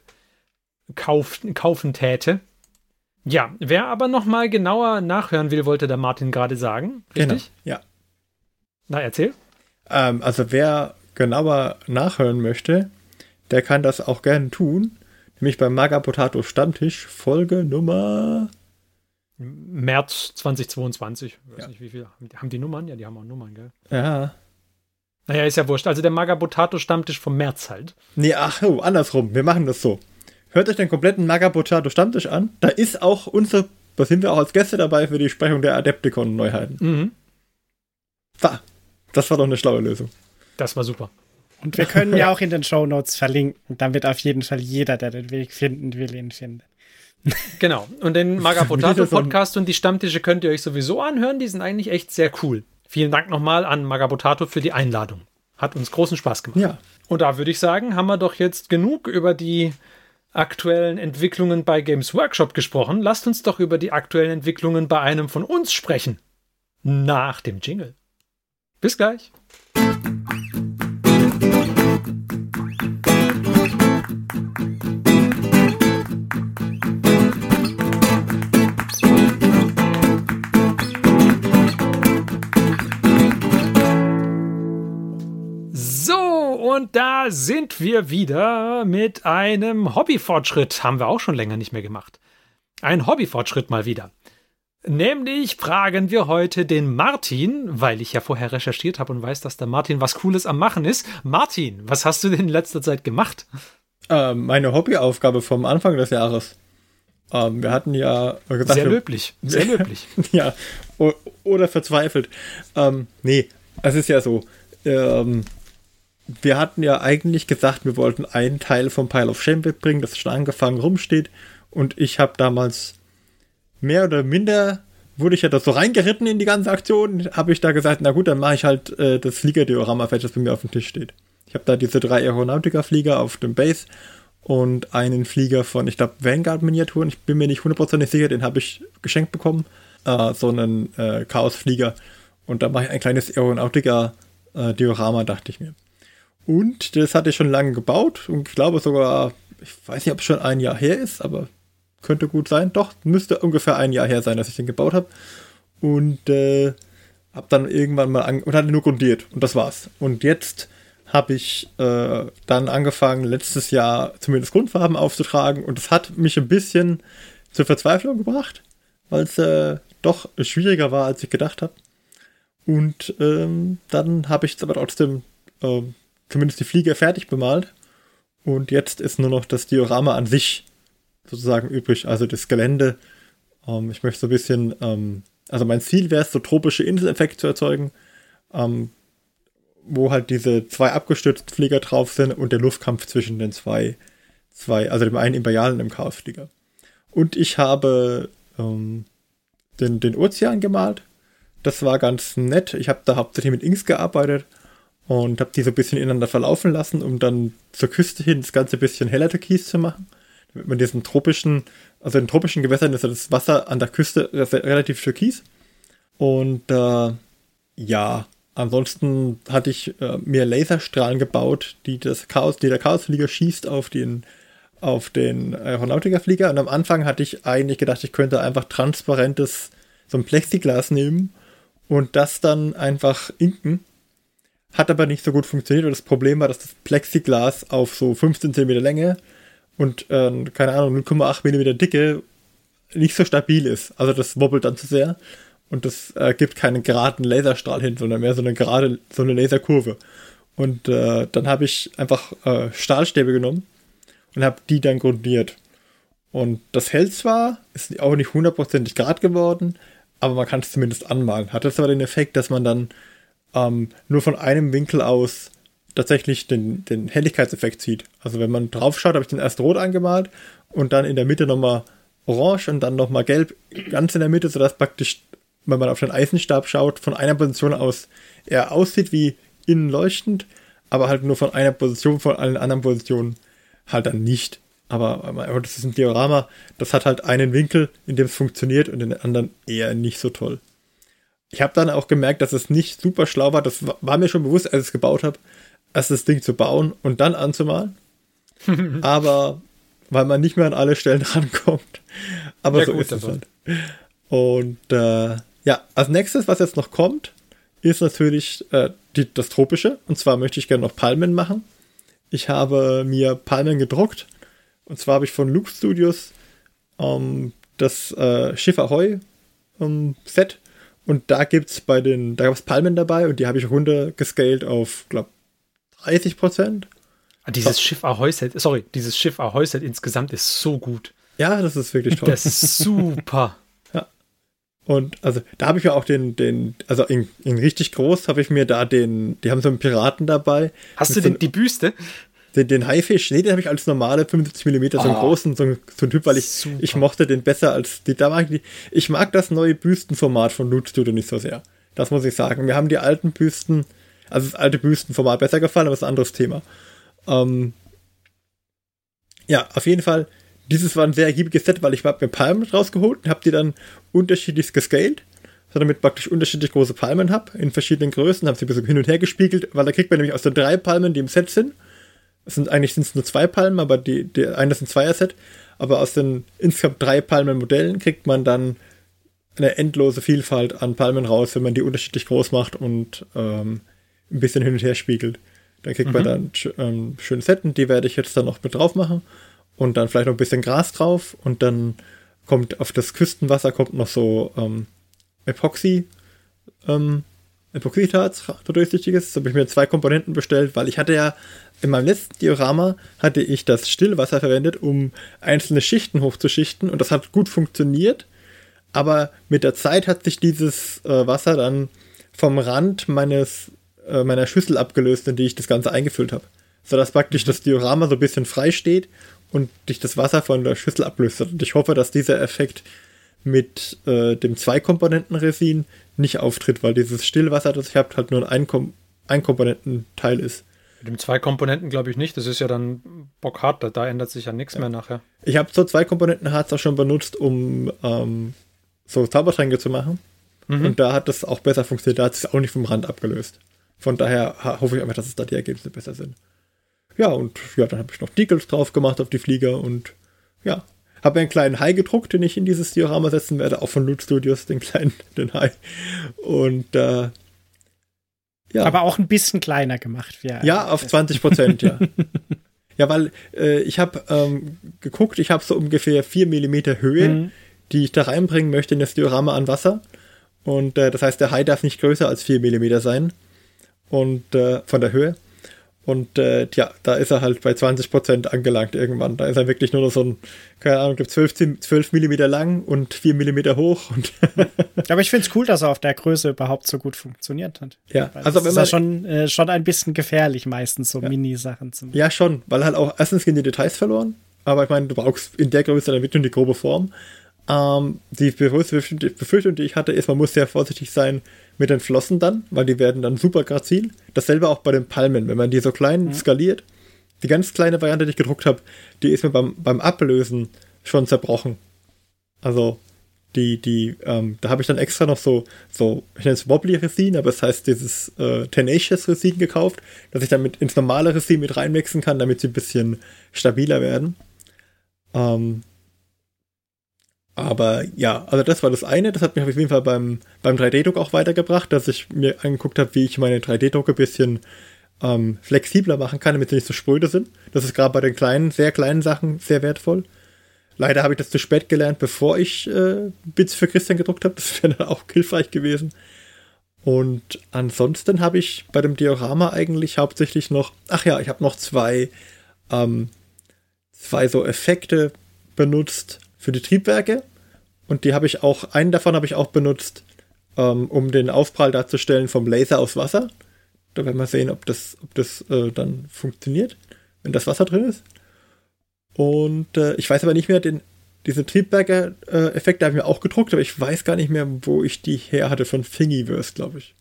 Speaker 1: kauf, kaufen täte. Ja, wer aber noch mal genauer nachhören will, wollte der Martin gerade sagen.
Speaker 2: Genau.
Speaker 1: Richtig?
Speaker 2: Ja.
Speaker 1: Na, erzähl.
Speaker 2: Ähm, also wer genauer nachhören möchte, der kann das auch gerne tun. Nämlich beim Maga Potato Stammtisch, Folge Nummer.
Speaker 1: März 2022. Ich weiß
Speaker 2: Ja.
Speaker 1: nicht, wie viel. Haben die, Nummern? Ja, die haben auch Nummern, gell?
Speaker 2: Ja.
Speaker 1: Naja, ist ja wurscht. Also der Magabotato Stammtisch vom März halt.
Speaker 2: Nee, ach, oh, andersrum. Wir machen das so. hört euch den kompletten Magabotato Stammtisch an. Da ist auch unsere, da sind wir auch als Gäste dabei für die Sprechung der Adepticon-Neuheiten.
Speaker 1: Mhm.
Speaker 2: Da, das war doch eine schlaue Lösung.
Speaker 1: Das war super.
Speaker 3: Und wir können ja auch in den Show Notes verlinken, damit auf jeden Fall jeder, der den Weg finden will, ihn findet.
Speaker 1: Genau. Und den Magabotato Podcast und die Stammtische könnt ihr euch sowieso anhören. Die sind eigentlich echt sehr cool. Vielen Dank nochmal an Magabotato für die Einladung. Hat uns großen Spaß gemacht.
Speaker 2: Ja.
Speaker 1: Und da würde ich sagen, haben wir doch jetzt genug über die aktuellen Entwicklungen bei Games Workshop gesprochen. Lasst uns doch über die aktuellen Entwicklungen bei einem von uns sprechen. Nach dem Jingle. Bis gleich. Und da sind wir wieder mit einem Hobbyfortschritt. Haben wir auch schon länger nicht mehr gemacht. Ein Hobbyfortschritt mal wieder. Nämlich fragen wir heute den Martin, weil ich ja vorher recherchiert habe und weiß, dass der Martin was Cooles am Machen ist. Martin, was hast du denn in letzter Zeit gemacht?
Speaker 2: Ähm, meine Hobbyaufgabe vom Anfang des Jahres. Ähm, wir hatten ja gesagt,
Speaker 1: Sehr löblich, sehr löblich.
Speaker 2: ja, oder verzweifelt. Ähm, nee, es ist ja so. Ähm, wir hatten ja eigentlich gesagt, wir wollten einen Teil vom Pile of Shame mitbringen, das schon angefangen rumsteht. Und ich habe damals mehr oder minder, wurde ich ja da so reingeritten in die ganze Aktion, habe ich da gesagt, na gut, dann mache ich halt äh, das Fliegerdiorama fertig, das bei mir auf dem Tisch steht. Ich habe da diese drei Aeronautica-Flieger auf dem Base und einen Flieger von, ich glaube, Vanguard-Miniaturen. Ich bin mir nicht hundertprozentig sicher, den habe ich geschenkt bekommen. Äh, so einen äh, Chaos-Flieger. Und da mache ich ein kleines Aeronautica-Diorama, dachte ich mir. Und das hatte ich schon lange gebaut und ich glaube sogar, ich weiß nicht, ob es schon ein Jahr her ist, aber könnte gut sein. Doch, müsste ungefähr ein Jahr her sein, dass ich den gebaut habe. Und äh, habe dann irgendwann mal an und hatte nur grundiert und das war's. Und jetzt habe ich äh, dann angefangen, letztes Jahr zumindest Grundfarben aufzutragen und es hat mich ein bisschen zur Verzweiflung gebracht, weil es äh, doch schwieriger war, als ich gedacht habe. Und ähm, dann habe ich es aber trotzdem ähm, zumindest die Flieger fertig bemalt. Und jetzt ist nur noch das Diorama an sich sozusagen übrig, also das Gelände. Ähm, ich möchte so ein bisschen, ähm, also mein Ziel wäre es, so tropische Inseleffekte zu erzeugen, ähm, wo halt diese zwei abgestürzten Flieger drauf sind und der Luftkampf zwischen den zwei, zwei also dem einen Imperialen dem Chaosflieger. Und ich habe ähm, den, den Ozean gemalt. Das war ganz nett. Ich habe da hauptsächlich mit Inks gearbeitet und habe die so ein bisschen ineinander verlaufen lassen, um dann zur Küste hin das Ganze ein bisschen heller türkis zu machen. Damit man diesen tropischen, also in tropischen Gewässern ist das Wasser an der Küste re- relativ türkis. Und äh, ja, ansonsten hatte ich äh, mir Laserstrahlen gebaut, die das Chaos, die der Chaosflieger schießt auf den auf den Aeronautica-Flieger. Und am Anfang hatte ich eigentlich gedacht, ich könnte einfach transparentes, so ein Plexiglas nehmen und das dann einfach inken. Hat aber nicht so gut funktioniert. Und das Problem war, dass das Plexiglas auf so 15 cm Länge und, äh, keine Ahnung, 0,8 mm Dicke nicht so stabil ist. Also das wobbelt dann zu sehr. Und das äh, gibt keinen geraden Laserstrahl hin, sondern mehr so eine gerade, so eine Laserkurve. Und äh, dann habe ich einfach äh, Stahlstäbe genommen und habe die dann grundiert. Und das hält zwar, ist auch nicht hundertprozentig grad geworden, aber man kann es zumindest anmalen. Hat das aber den Effekt, dass man dann ähm, nur von einem Winkel aus tatsächlich den, den Helligkeitseffekt sieht. Also wenn man drauf schaut, habe ich den erst rot angemalt und dann in der Mitte nochmal orange und dann nochmal gelb ganz in der Mitte, sodass praktisch, wenn man auf den Eisenstab schaut, von einer Position aus er aussieht wie innen leuchtend, aber halt nur von einer Position, von allen anderen Positionen halt dann nicht. Aber aber das ist ein Diorama, das hat halt einen Winkel, in dem es funktioniert und den anderen eher nicht so toll. Ich habe dann auch gemerkt, dass es nicht super schlau war. Das wa- war mir schon bewusst, als ich es gebaut habe, erst das Ding zu bauen und dann anzumalen. Aber weil man nicht mehr an alle Stellen rankommt. Aber
Speaker 1: Ja,
Speaker 2: so
Speaker 1: gut,
Speaker 2: ist es halt. Und äh, ja, als nächstes, was jetzt noch kommt, ist natürlich äh, die, das Tropische. Und zwar möchte ich gerne noch Palmen machen. Ich habe mir Palmen gedruckt. Und zwar habe ich von Luke Studios ähm, das äh, Schiff Ahoy ähm, Set. Und da gibt es bei den, da gab es Palmen dabei und die habe ich runtergescaled auf, glaube 30 Prozent.
Speaker 1: Ah, Dieses Schiff Ahoy-Set, sorry, dieses Schiff Ahoy-Set insgesamt ist so gut.
Speaker 2: Ja, das ist wirklich toll.
Speaker 1: Das ist super.
Speaker 2: Und also da habe ich ja auch den, den, also in, in richtig groß habe ich mir da den, die haben so einen Piraten dabei.
Speaker 1: Hast du
Speaker 2: Mit so
Speaker 1: die Büste?
Speaker 2: Den, den Haifisch, nee, den habe ich als normale 75 mm, so einen
Speaker 1: Ah.
Speaker 2: großen, so, so ein Typ, weil ich,
Speaker 1: Super.
Speaker 2: ich mochte den besser als die, da mag ich, die, ich mag das neue Büstenformat von Loot Studio nicht so sehr. Das muss ich sagen. Mir haben die alten Büsten, also das alte Büstenformat besser gefallen, aber das ist ein anderes Thema. Ähm, ja, auf jeden Fall, dieses war ein sehr ergiebiges Set, weil ich habe mir Palmen rausgeholt und habe die dann unterschiedlich gescaled, so damit praktisch unterschiedlich große Palmen habe, in verschiedenen Größen, habe sie ein bisschen hin und her gespiegelt, weil da kriegt man nämlich aus den drei Palmen, die im Set sind, es sind eigentlich sind es nur zwei Palmen, aber die, die eine ist ein Zweier-Set, aber aus den insgesamt drei Palmen-Modellen kriegt man dann eine endlose Vielfalt an Palmen raus, wenn man die unterschiedlich groß macht und ähm, ein bisschen hin und her spiegelt. Dann kriegt man dann ähm, schöne Setten, die werde ich jetzt dann noch mit drauf machen und dann vielleicht noch ein bisschen Gras drauf und dann kommt auf das Küstenwasser kommt noch so ähm, Epoxy ähm, Epoxidharz durchsichtiges. Da habe ich mir zwei Komponenten bestellt, weil ich hatte ja in meinem letzten Diorama hatte ich das Stillwasser verwendet, um einzelne Schichten hochzuschichten und das hat gut funktioniert. Aber mit der Zeit hat sich dieses äh, Wasser dann vom Rand meines äh, meiner Schüssel abgelöst, in die ich das Ganze eingefüllt habe. Sodass praktisch das Diorama so ein bisschen frei steht und dich das Wasser von der Schüssel ablöst. Und ich hoffe, dass dieser Effekt mit äh, dem Zwei-Komponenten-Resin nicht auftritt, weil dieses Stillwasser, das ich habe, halt nur ein, Einkom Einkomponententeil ist.
Speaker 1: Mit dem zwei Komponenten glaube ich nicht. Das ist ja dann bockhart, da, da ändert sich ja nichts mehr nachher.
Speaker 2: Ich habe so zwei Komponenten Harz auch schon benutzt, um ähm, so Zaubertränke zu machen. Und da hat das auch besser funktioniert. Da hat es auch nicht vom Rand abgelöst. Von daher hoffe ich einfach, dass es da die Ergebnisse besser sind. Ja, und ja, dann habe ich noch Decals drauf gemacht auf die Flieger und ja, habe einen kleinen Hai gedruckt, den ich in dieses Diorama setzen werde, auch von Loot Studios, den kleinen, den Hai. Und äh, ja.
Speaker 3: Aber auch ein bisschen kleiner gemacht. Ja,
Speaker 2: Ja, auf 20 Prozent, ja. ja, weil äh, ich habe ähm, geguckt, ich habe so ungefähr 4 Millimeter Höhe,
Speaker 3: Mhm.
Speaker 2: die ich da reinbringen möchte in das Diorama an Wasser. Und äh, das heißt, der Hai darf nicht größer als 4 Millimeter sein. Und äh, von der Höhe. Und äh, ja, da ist er halt bei 20 Prozent angelangt irgendwann. Da ist er wirklich nur noch so ein, keine Ahnung, gibt 12, 12 Millimeter lang und 4 Millimeter hoch. Und
Speaker 3: Aber ich finde es cool, dass er auf der Größe überhaupt so gut funktioniert hat.
Speaker 2: ja,
Speaker 3: Weil
Speaker 2: also
Speaker 3: das
Speaker 2: wenn
Speaker 3: ist ja schon, äh, schon ein bisschen gefährlich, meistens so Mini-Sachen zu machen.
Speaker 2: Ja, schon, weil halt auch erstens gehen die Details verloren, aber ich meine, du brauchst in der Größe dann wirklich nur die grobe Form. Ähm, die Befürchtung- die ich hatte, ist, man muss sehr vorsichtig sein mit den Flossen dann, weil die werden dann super grazil. Dasselbe auch bei den Palmen, wenn man die so klein skaliert. Die ganz kleine Variante, die ich gedruckt habe, die ist mir beim, beim Ablösen schon zerbrochen. Also, die, die, ähm, da habe ich dann extra noch so, so, ich nenne es Wobbly Resin, aber es heißt dieses äh, Tenacious Resin gekauft, dass ich damit ins normale Resin mit reinmixen kann, damit sie ein bisschen stabiler werden. Ähm, aber ja, also das war das eine. Das hat mich auf jeden Fall beim, beim 3D-Druck auch weitergebracht, dass ich mir angeguckt habe, wie ich meine 3D-Drucke ein bisschen ähm, flexibler machen kann, damit sie nicht so spröde sind. Das ist gerade bei den kleinen, sehr kleinen Sachen sehr wertvoll. Leider habe ich das zu spät gelernt, bevor ich äh, Bits für Christian gedruckt habe. Das wäre dann auch hilfreich gewesen. Und ansonsten habe ich bei dem Diorama eigentlich hauptsächlich noch, ach ja, ich habe noch zwei, ähm, zwei so Effekte benutzt für die Triebwerke. Und die habe ich auch, einen davon habe ich auch benutzt, ähm, um den Aufprall darzustellen vom Laser aus Wasser. Da werden wir sehen, ob das, ob das äh, dann funktioniert, wenn das Wasser drin ist. Und äh, ich weiß aber nicht mehr, den, diese Triebwerke-Effekte habe ich mir auch gedruckt, aber ich weiß gar nicht mehr, wo ich die her hatte von Thingiverse, glaube ich.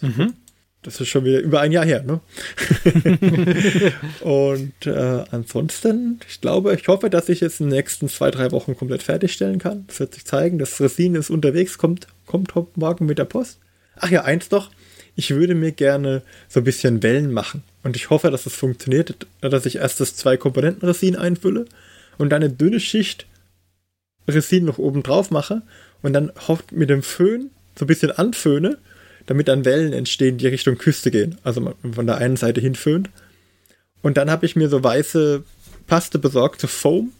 Speaker 1: Mhm.
Speaker 2: Das ist schon wieder über ein Jahr her, ne? und äh, ansonsten, ich glaube, ich hoffe, dass ich es in den nächsten zwei, drei Wochen komplett fertigstellen kann. Das wird sich zeigen. Das Resin ist unterwegs, kommt, kommt morgen mit der Post. Ach ja, eins noch. Ich würde mir gerne so ein bisschen Wellen machen. Und ich hoffe, dass es funktioniert, dass ich erst das Zwei-Komponenten-Resin einfülle und dann eine dünne Schicht Resin noch oben drauf mache und dann hofft mit dem Föhn so ein bisschen anföhne, damit dann Wellen entstehen, die Richtung Küste gehen. Also von der einen Seite hinföhnt. Und dann habe ich mir so weiße Paste besorgt, so Foam.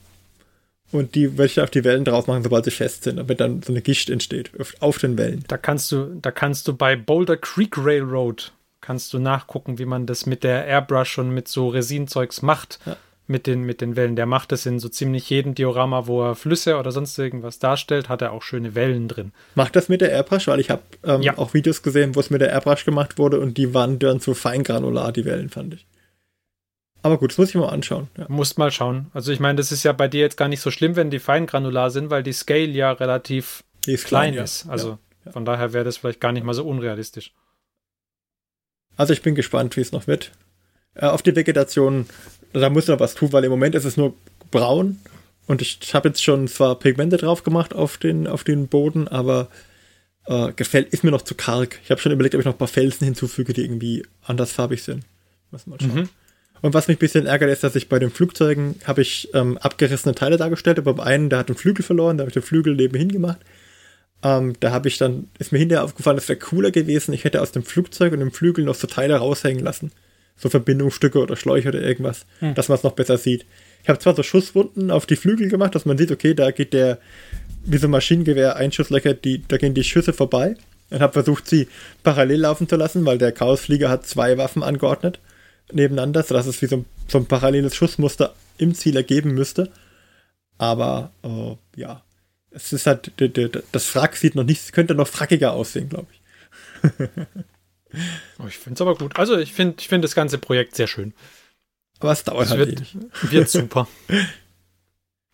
Speaker 2: Und die werde ich dann auf die Wellen drauf machen, sobald sie fest sind, damit dann so eine Gischt entsteht auf, auf den Wellen.
Speaker 1: Da kannst du, da kannst du bei Boulder Creek Railroad kannst du nachgucken, wie man das mit der Airbrush und mit so Resinzeugs macht.
Speaker 2: Ja.
Speaker 1: Mit, den, mit den Wellen. Der macht das in so ziemlich jedem Diorama, wo er Flüsse oder sonst irgendwas darstellt, hat er auch schöne Wellen drin.
Speaker 2: Macht das mit der Airbrush, weil ich habe ähm,
Speaker 1: Ja.
Speaker 2: auch Videos gesehen, wo es mit der Airbrush gemacht wurde und die waren dann so feingranular, die Wellen, fand ich. Aber gut, das muss ich mal anschauen. Ja.
Speaker 1: Musst mal schauen. Also ich meine, das ist ja bei dir jetzt gar nicht so schlimm, wenn die feingranular sind, weil die Scale ja relativ
Speaker 2: ist
Speaker 1: klein
Speaker 2: ja.
Speaker 1: ist. Also
Speaker 2: Ja.
Speaker 1: von daher wäre das vielleicht gar nicht mal so unrealistisch.
Speaker 2: Also ich bin gespannt, wie es noch wird. Äh, auf die Vegetation, da muss noch was tun, weil im Moment ist es nur braun und ich habe jetzt schon zwar Pigmente drauf gemacht auf den, auf den Boden, aber äh, gefällt, ist mir noch zu karg. Ich habe schon überlegt, ob ich noch ein paar Felsen hinzufüge, die irgendwie andersfarbig sind. Muss mal schauen.
Speaker 1: Mhm.
Speaker 2: Und was mich ein bisschen ärgert, ist, dass ich bei den Flugzeugen habe ich ähm, abgerissene Teile dargestellt, aber beim einen, der hat den Flügel verloren, da habe ich den Flügel nebenhin gemacht. Ähm, da habe ich dann, ist mir hinterher aufgefallen, es wäre cooler gewesen, ich hätte aus dem Flugzeug und dem Flügel noch so Teile raushängen lassen. So Verbindungsstücke oder Schläuche oder irgendwas, dass man es noch besser sieht. Ich habe zwar so Schusswunden auf die Flügel gemacht, dass man sieht, okay, da geht der, wie so ein Maschinengewehr, Einschusslöcher, die, da gehen die Schüsse vorbei. Und habe versucht, sie parallel laufen zu lassen, weil der Chaosflieger hat zwei Waffen angeordnet nebeneinander, sodass es wie so ein, so ein paralleles Schussmuster im Ziel ergeben müsste. Aber äh, ja, es ist halt, das Frack sieht noch nicht, könnte noch frackiger aussehen, glaube ich.
Speaker 1: Oh, ich finde es aber gut. Also ich finde ich find das ganze Projekt sehr schön.
Speaker 2: Aber es dauert
Speaker 1: Es
Speaker 2: halt
Speaker 1: wird,
Speaker 2: ewig.
Speaker 1: wird super.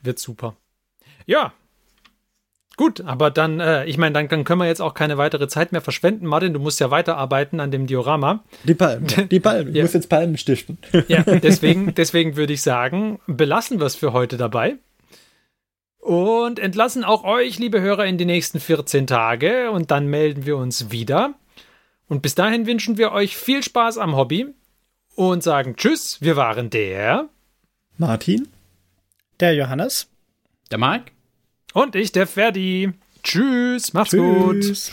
Speaker 1: wird super. Ja. Gut, aber dann, äh, ich meine, dann, dann können wir jetzt auch keine weitere Zeit mehr verschwenden. Martin, du musst ja weiterarbeiten an dem Diorama.
Speaker 2: Die Palmen, die Palmen. Ich
Speaker 1: Ja.
Speaker 2: muss jetzt Palmen stiften.
Speaker 1: Ja, deswegen, deswegen würde ich sagen, belassen wir es für heute dabei. Und entlassen auch euch, liebe Hörer, in die nächsten 14 Tage. Und dann melden wir uns wieder. Und bis dahin wünschen wir euch viel Spaß am Hobby und sagen Tschüss. Wir waren der
Speaker 2: Martin?
Speaker 3: Der Johannes.
Speaker 4: Der Marc?
Speaker 1: und ich, der Ferdi. Tschüss, macht's gut.
Speaker 2: Tschüss.